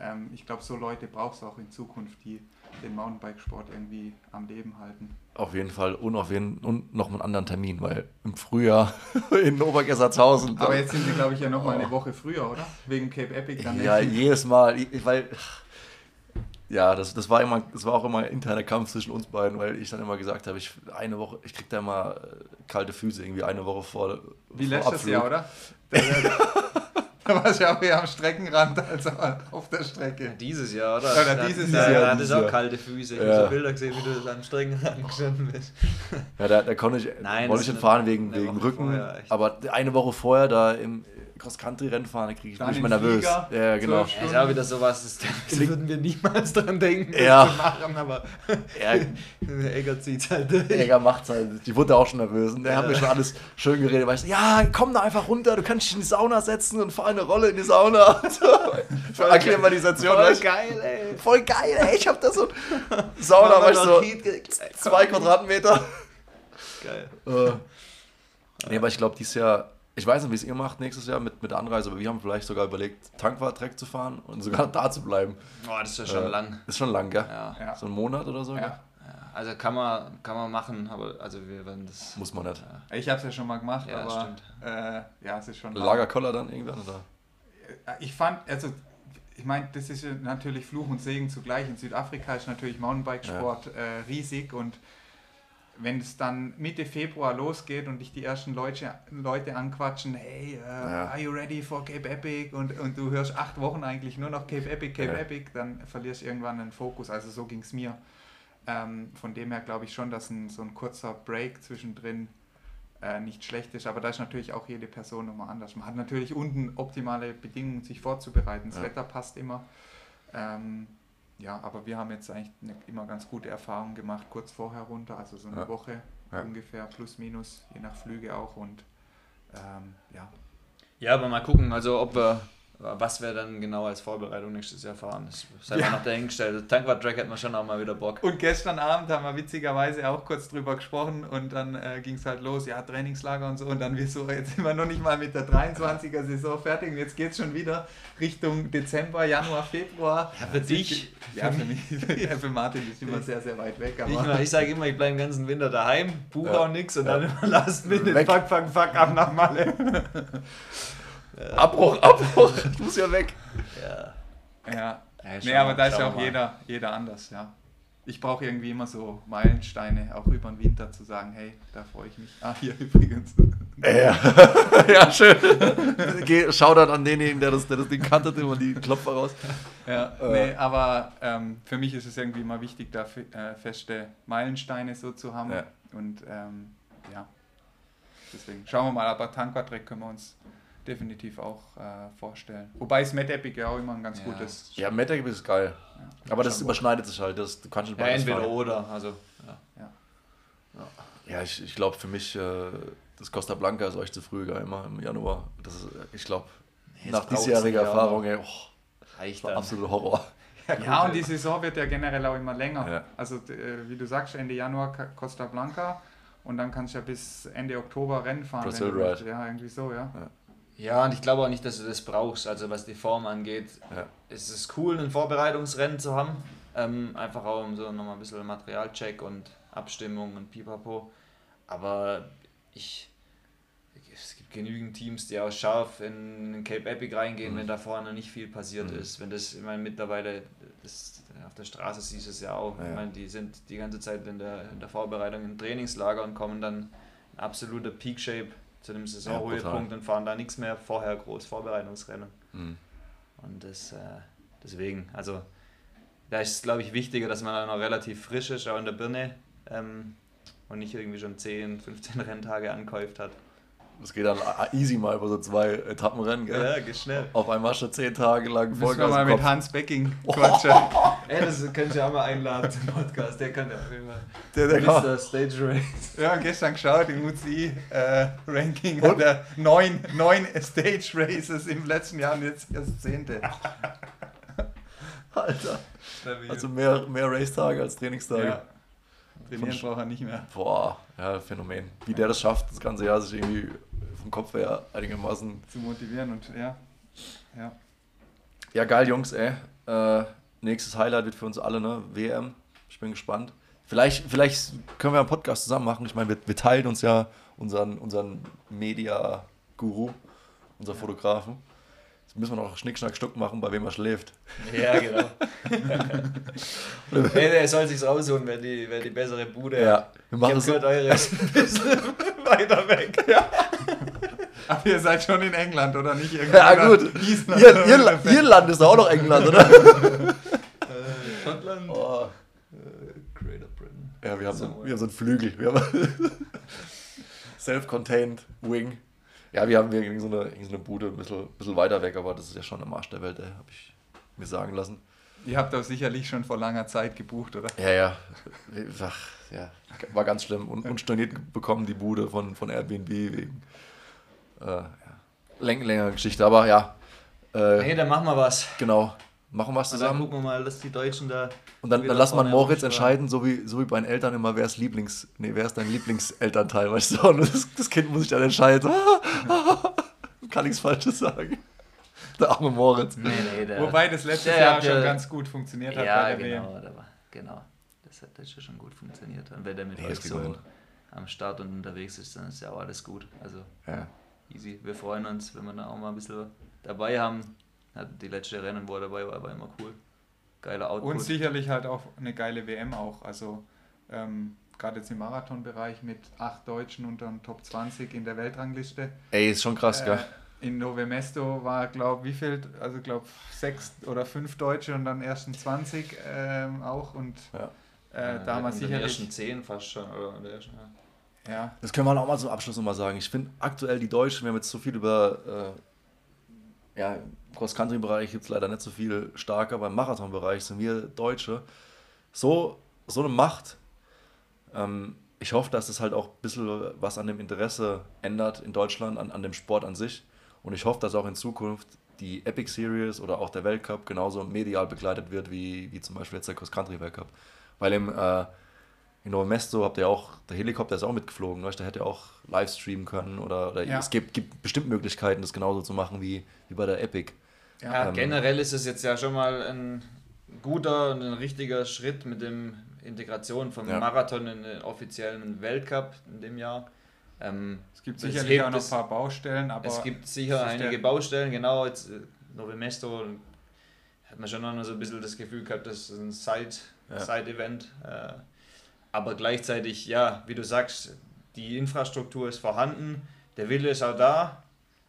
ähm, ich glaube, so Leute brauchst du auch in Zukunft, die den Mountainbikesport irgendwie am Leben halten. Auf jeden Fall und auf jeden und noch einen anderen Termin, weil im Frühjahr in Obergessertshausen. Aber jetzt sind wir, glaube ich, ja noch mal eine Woche früher, oder? Wegen Cape Epic dann ja, nicht. jedes Mal, weil ja, das, das war immer, das war auch immer ein interner Kampf zwischen uns beiden, weil ich dann immer gesagt habe, ich eine Woche, ich krieg da immer äh, kalte Füße irgendwie eine Woche vor. Wie vor letztes Abflug. Jahr, oder? Da, warst du ja auch eher am Streckenrand als auf der Strecke. Dieses Jahr, oder? Oder Da- dieses Jahr. Da Dieses du auch kalte Füße. Ich Ja. habe so Bilder gesehen, wie du am Streckenrand gestanden bist. Ja, da, da konnte ich, Nein, wollte das ich ist nicht fahren wegen, wegen Rücken, vorher, aber eine Woche vorher da im Cross-Country-Rennen fahren, da kriege ich Dann bin ich mal nervös. Flieger, Ja, genau. ist auch wieder sowas, das, das würden wir niemals dran denken, das Ja. zu machen, aber Ja, der Egger zieht halt durch. Jäger macht's halt. Die wurde auch schon nervös. Und der hat Ja. mir schon alles schön geredet. Weißt du, ja, komm da einfach runter, du kannst dich in die Sauna setzen und fahr eine Rolle in die Sauna. Für Akklimatisation. Voll geil, ey. Voll geil, ey. Ich hab da so Sauna, Mach mal weißt du, so zwei Quadratmeter. Geil. Äh. Nee, aber ich glaube, dieses Jahr, ich weiß nicht, wie es ihr macht nächstes Jahr mit, mit der Anreise, aber wir haben vielleicht sogar überlegt, Tankwart-Track zu fahren und sogar da zu bleiben. Boah, das ist ja schon Äh, lang. Ist schon lang, gell? Ja. Ja. So einen Monat oder so? Ja. gell? ja. Also kann man, kann man machen, aber also wir werden das. Muss man nicht. Ja. Ich habe es ja schon mal gemacht, Ja, aber stimmt. äh, ja, es ist schon lang. Lagerkoller dann irgendwann? Oder? Ich fand, also ich meine, das ist ja natürlich Fluch und Segen zugleich. In Südafrika ist natürlich Mountainbikesport äh, riesig und wenn es dann Mitte Februar losgeht und dich die ersten Leute, Leute anquatschen, hey, äh, Ja. are you ready for Cape Epic? Und, und du hörst acht Wochen eigentlich nur noch Cape Epic, Cape Ja. Epic, dann verlierst du irgendwann den Fokus. Also so ging es mir. Ähm, von dem her glaube ich schon, dass ein, so ein kurzer Break zwischendrin äh, nicht schlecht ist, aber da ist natürlich auch jede Person nochmal anders. Man hat natürlich unten optimale Bedingungen, sich vorzubereiten. Das Ja. Wetter passt immer. Ähm, ja, aber wir haben jetzt eigentlich eine, immer ganz gute Erfahrungen gemacht, kurz vorher runter, also so eine Ja. Woche Ja. ungefähr, plus minus, je nach Flüge auch. Und ähm, ja, Ja, aber mal gucken, also ob wir, was wir dann genau als Vorbereitung nächstes Jahr fahren. Das sei Ja. mal noch dahingestellt. Tankwart-Track hätten wir schon auch mal wieder Bock. Und gestern Abend haben wir witzigerweise auch kurz drüber gesprochen und dann äh, ging es halt los, ja, Trainingslager und so. Und dann wir so, jetzt sind wir noch nicht mal mit der 23er Saison fertig und jetzt geht es schon wieder Richtung Dezember, Januar, Februar. Ja, für dich. Ja, für mich, ja, für Martin ist immer sehr, sehr weit weg. Ich, Aber ich sage immer, ich bleibe den ganzen Winter daheim, buche Ja. auch nichts und dann immer last minute, fuck, fuck, fuck, ab nach Malle. Abbruch, Abbruch. Ich muss ja weg. Ja. ja, Ja, nee, aber da ist ja auch mal. jeder, jeder anders, ja. Ich brauche irgendwie immer so Meilensteine, auch über den Winter zu sagen, hey, da freue ich mich. Ah, hier übrigens. Ja, ja schön. Geh, Shoutout an denjenigen, der das, der das Ding kannte und die Klopfer raus. Ja, Äh. nee, aber ähm, für mich ist es irgendwie mal wichtig, da äh, feste Meilensteine so zu haben. Ja. Und ähm, ja, deswegen schauen wir mal, aber Tanquatrek können wir uns definitiv auch äh, vorstellen. Wobei es Met Epic ja auch immer ein ganz Ja. gutes. Ja, Metag ist geil. Ja. Aber das überschneidet sich halt. Das, du kannst nicht Ja, beides entweder fahren. oder. Also, ja. Ja, ich, ich glaube für mich, äh, das Costa Blanca ist euch zu früh, gell, immer im Januar. Das ist, äh, ich glaube, nach diesjähriger Erfahrung, ey, oh, reicht Das absoluter Horror. Ja, und die Saison wird ja generell auch immer länger. Ja. Also, äh, wie du sagst, Ende Januar Costa Blanca und dann kannst du ja bis Ende Oktober Rennen fahren. Brazil Ride. Ja, irgendwie so, ja. Ja, und ich glaube auch nicht, dass du das brauchst. Also was die Form angeht, Ja. ist es cool, ein Vorbereitungsrennen zu haben. Ähm, einfach auch um so nochmal ein bisschen Materialcheck und Abstimmung und Pipapo. Aber ich. Es gibt genügend Teams, die auch scharf in Cape Epic reingehen, Mhm. wenn da vorne nicht viel passiert Mhm. ist. Wenn das, ich meine, mittlerweile, das, auf der Straße siehst du es ja auch. Ja, Ich meine, die sind die ganze Zeit in der, in der Vorbereitung im Trainingslager und kommen dann in absoluter Peak-Shape zu dem Saisonhöhepunkt und fahren da nichts mehr vorher groß Vorbereitungsrennen. Mhm. Und das, äh, deswegen, also da ist es, glaube ich, wichtiger, dass man da noch relativ frisch ist, auch in der Birne ähm, und nicht irgendwie schon 10, 15 Renntage ankäuft hat. Das geht dann easy mal über so zwei Etappenrennen, gell? Ja, geht schnell. Auf einmal schon zehn Tage lang Müssen wir Vollgas mal mit Kopf. Hans Becking quatschen. Ey, das könnt ihr auch mal einladen zum Podcast, der kann ja auf jeden Fall. Der, der kann, Mr. Stage Race. Wir haben gestern geschaut, im UCI-Ranking hat er neun, neun Stage Races im letzten Jahr und jetzt das zehnte. Alter. Also mehr, mehr Racetage als Trainingstage. Ja. Trainieren braucht er nicht mehr. Boah, ja, Phänomen. Wie der das schafft, das ganze Jahr sich irgendwie vom Kopf her einigermaßen. Zu motivieren und ja. ja. Ja, geil, Jungs, ey. Äh, nächstes Highlight wird für uns alle, ne? WM. Ich bin gespannt. Vielleicht, vielleicht können wir einen Podcast zusammen machen. Ich meine, wir, wir teilen uns ja unseren, unseren Media-Guru, unser Fotografen. Jetzt müssen wir noch Schnick, Schnack, Stuck machen, bei wem er schläft. Ja, genau. Ey, der soll sich's rausholen, wer die, wer die bessere Bude Ja, hat. wir Ich machen hab es so. gehört, eure ist ein bisschen weiter weg. Aber ihr seid schon in England, oder nicht? Irgendwo Ja, gut. Island Ihr, Irland, so. Irland ist auch noch England, oder? Äh, Schottland. Oh. Greater Britain. Ja, wir haben, so, wir haben so einen Flügel. Self-contained Wing. Ja, wir haben wir irgendwie so eine, so eine Bude ein bisschen, bisschen weiter weg, aber das ist ja schon am Arsch der Welt, habe ich mir sagen lassen. Ihr habt auch sicherlich schon vor langer Zeit gebucht, oder? Ja, ja. Ach, ja. War ganz schlimm. Und unstorniert bekommen die Bude von, von Airbnb wegen äh, ja. Läng längere Geschichte, aber ja. Äh, Hey, dann machen wir was. genau. Machen wir was Und dann zusammen. gucken wir mal, dass die Deutschen da. Und dann, dann lass man Moritz am Start. entscheiden, so wie, so wie bei den Eltern immer, wer ist Lieblings, nee, wer ist dein Lieblingselternteil, weißt du? Und das, das Kind muss sich dann entscheiden. Kann nichts Falsches sagen. Der arme Moritz. Nee, nee, der. Wobei das letztes Jahr hat schon ganz gut funktioniert hat ja, bei der WM. genau, der war, genau. Das hat jetzt schon gut funktioniert. Und wenn der mit Ja, euch so hin. am Start und unterwegs ist, dann ist ja auch alles gut. Also Ja. easy. Wir freuen uns, wenn wir da auch mal ein bisschen dabei haben. Die letzte Rennen, wo er dabei war, war immer cool. Geiler Output. Und sicherlich halt auch eine geile WM auch. Also ähm, gerade jetzt im Marathonbereich mit acht Deutschen unter den Top 20 in der Weltrangliste. Ey, ist schon krass, gell? Äh, in Novemesto war, glaube wie viel, also glaube sechs oder fünf Deutsche und dann ersten 20 ähm, auch. Und Ja. äh, Ja, da haben wir in den ersten sicherlich. 10 fast schon. Oder in der ersten, ja. Ja, Das können wir auch mal zum Abschluss nochmal sagen. Ich finde aktuell die Deutschen, wir haben jetzt so viel über, äh, ja, Cross-Country-Bereich gibt es leider nicht so viel stark, aber im Marathon-Bereich sind wir Deutsche so, so eine Macht. Ähm, ich hoffe, dass das halt auch ein bisschen was an dem Interesse ändert in Deutschland, an, an dem Sport an sich. Und ich hoffe, dass auch in Zukunft die Epic Series oder auch der Weltcup genauso medial begleitet wird, wie, wie zum Beispiel jetzt der Cross-Country-Weltcup. Weil im, äh, in Novo Mesto habt ihr auch, der Helikopter ist auch mitgeflogen, ne? der hätte ja auch live streamen können oder, oder Ja. es gibt, gibt bestimmt Möglichkeiten, das genauso zu machen wie, wie bei der Epic. Ja, Ähm, generell ist es jetzt ja schon mal ein guter und ein richtiger Schritt mit dem Integration vom Ja. Marathon in den offiziellen Weltcup in dem Jahr. Ähm, es gibt sicherlich hebt auch noch es- ein paar Baustellen, aber es gibt sicher es einige Baustellen, genau, jetzt äh, Novo Mesto hat man schon noch so ein bisschen das Gefühl gehabt, das ist ein Side- Ja. Side-Event. äh, aber gleichzeitig, ja, wie du sagst, die Infrastruktur ist vorhanden, der Wille ist auch da.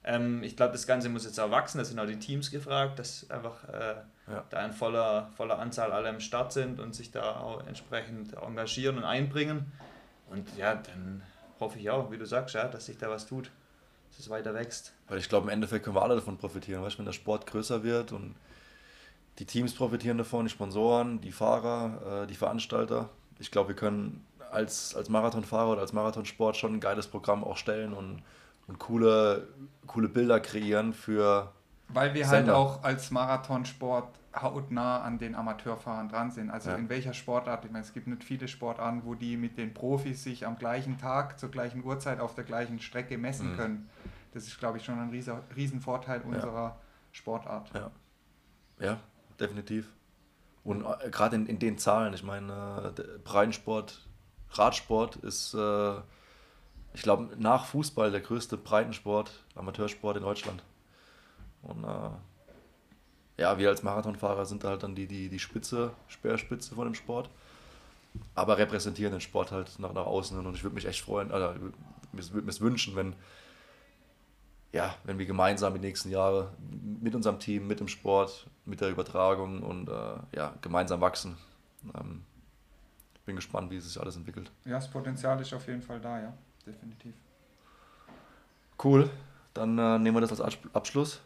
Ähm, ich glaube, das Ganze muss jetzt auch wachsen, da sind auch die Teams gefragt, dass einfach äh, Ja. da in voller, voller Anzahl alle am Start sind und sich da auch entsprechend engagieren und einbringen. Und ja, dann hoffe ich auch, wie du sagst, ja, dass sich da was tut, dass es weiter wächst. Weil ich glaube, im Endeffekt können wir alle davon profitieren, weißt du, wenn der Sport größer wird und die Teams profitieren davon, die Sponsoren, die Fahrer, äh, die Veranstalter. Ich glaube, wir können als, als Marathonfahrer oder als Marathonsport schon ein geiles Programm auch stellen und, und coole, coole Bilder kreieren für, Weil wir halt Sender. auch als Marathonsport hautnah an den Amateurfahrern dran sind. Also Ja. in welcher Sportart, ich meine, es gibt nicht viele Sportarten, wo die mit den Profis sich am gleichen Tag, zur gleichen Uhrzeit auf der gleichen Strecke messen Mhm. können. Das ist, glaube ich, schon ein riesen, riesen Vorteil unserer Sportart. Ja. Ja, definitiv. Und äh, gerade in, in den Zahlen, ich meine, äh, Breitensport, Radsport ist, äh, ich glaube, nach Fußball der größte Breitensport, Amateursport in Deutschland. Und äh, ja, wir als Marathonfahrer sind halt dann die, die, die Spitze, Speerspitze von dem Sport. Aber repräsentieren den Sport halt nach, nach außen. Und ich würde mich echt freuen, also, ich würde mir es wünschen, wenn, ja, wenn wir gemeinsam die nächsten Jahre mit unserem Team, mit dem Sport, mit der Übertragung und äh, ja, gemeinsam wachsen. Ähm, bin gespannt, wie sich alles entwickelt. Ja, das Potenzial ist auf jeden Fall da, ja, definitiv. Cool, dann äh, nehmen wir das als Abs- Abschluss.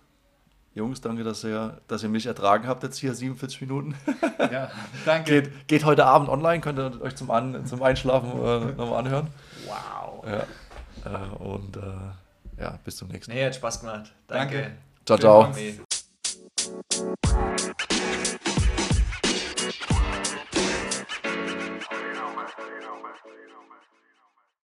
Jungs, danke, dass ihr, dass ihr mich ertragen habt jetzt hier 47 Minuten. Ja, danke. Geht, geht heute Abend online, könnt ihr euch zum, An, zum Einschlafen äh, nochmal anhören. Wow. Ja. Äh, und äh, ja, bis zum nächsten Mal. Nee, hat Spaß gemacht. Danke. Danke. Ciao, ciao.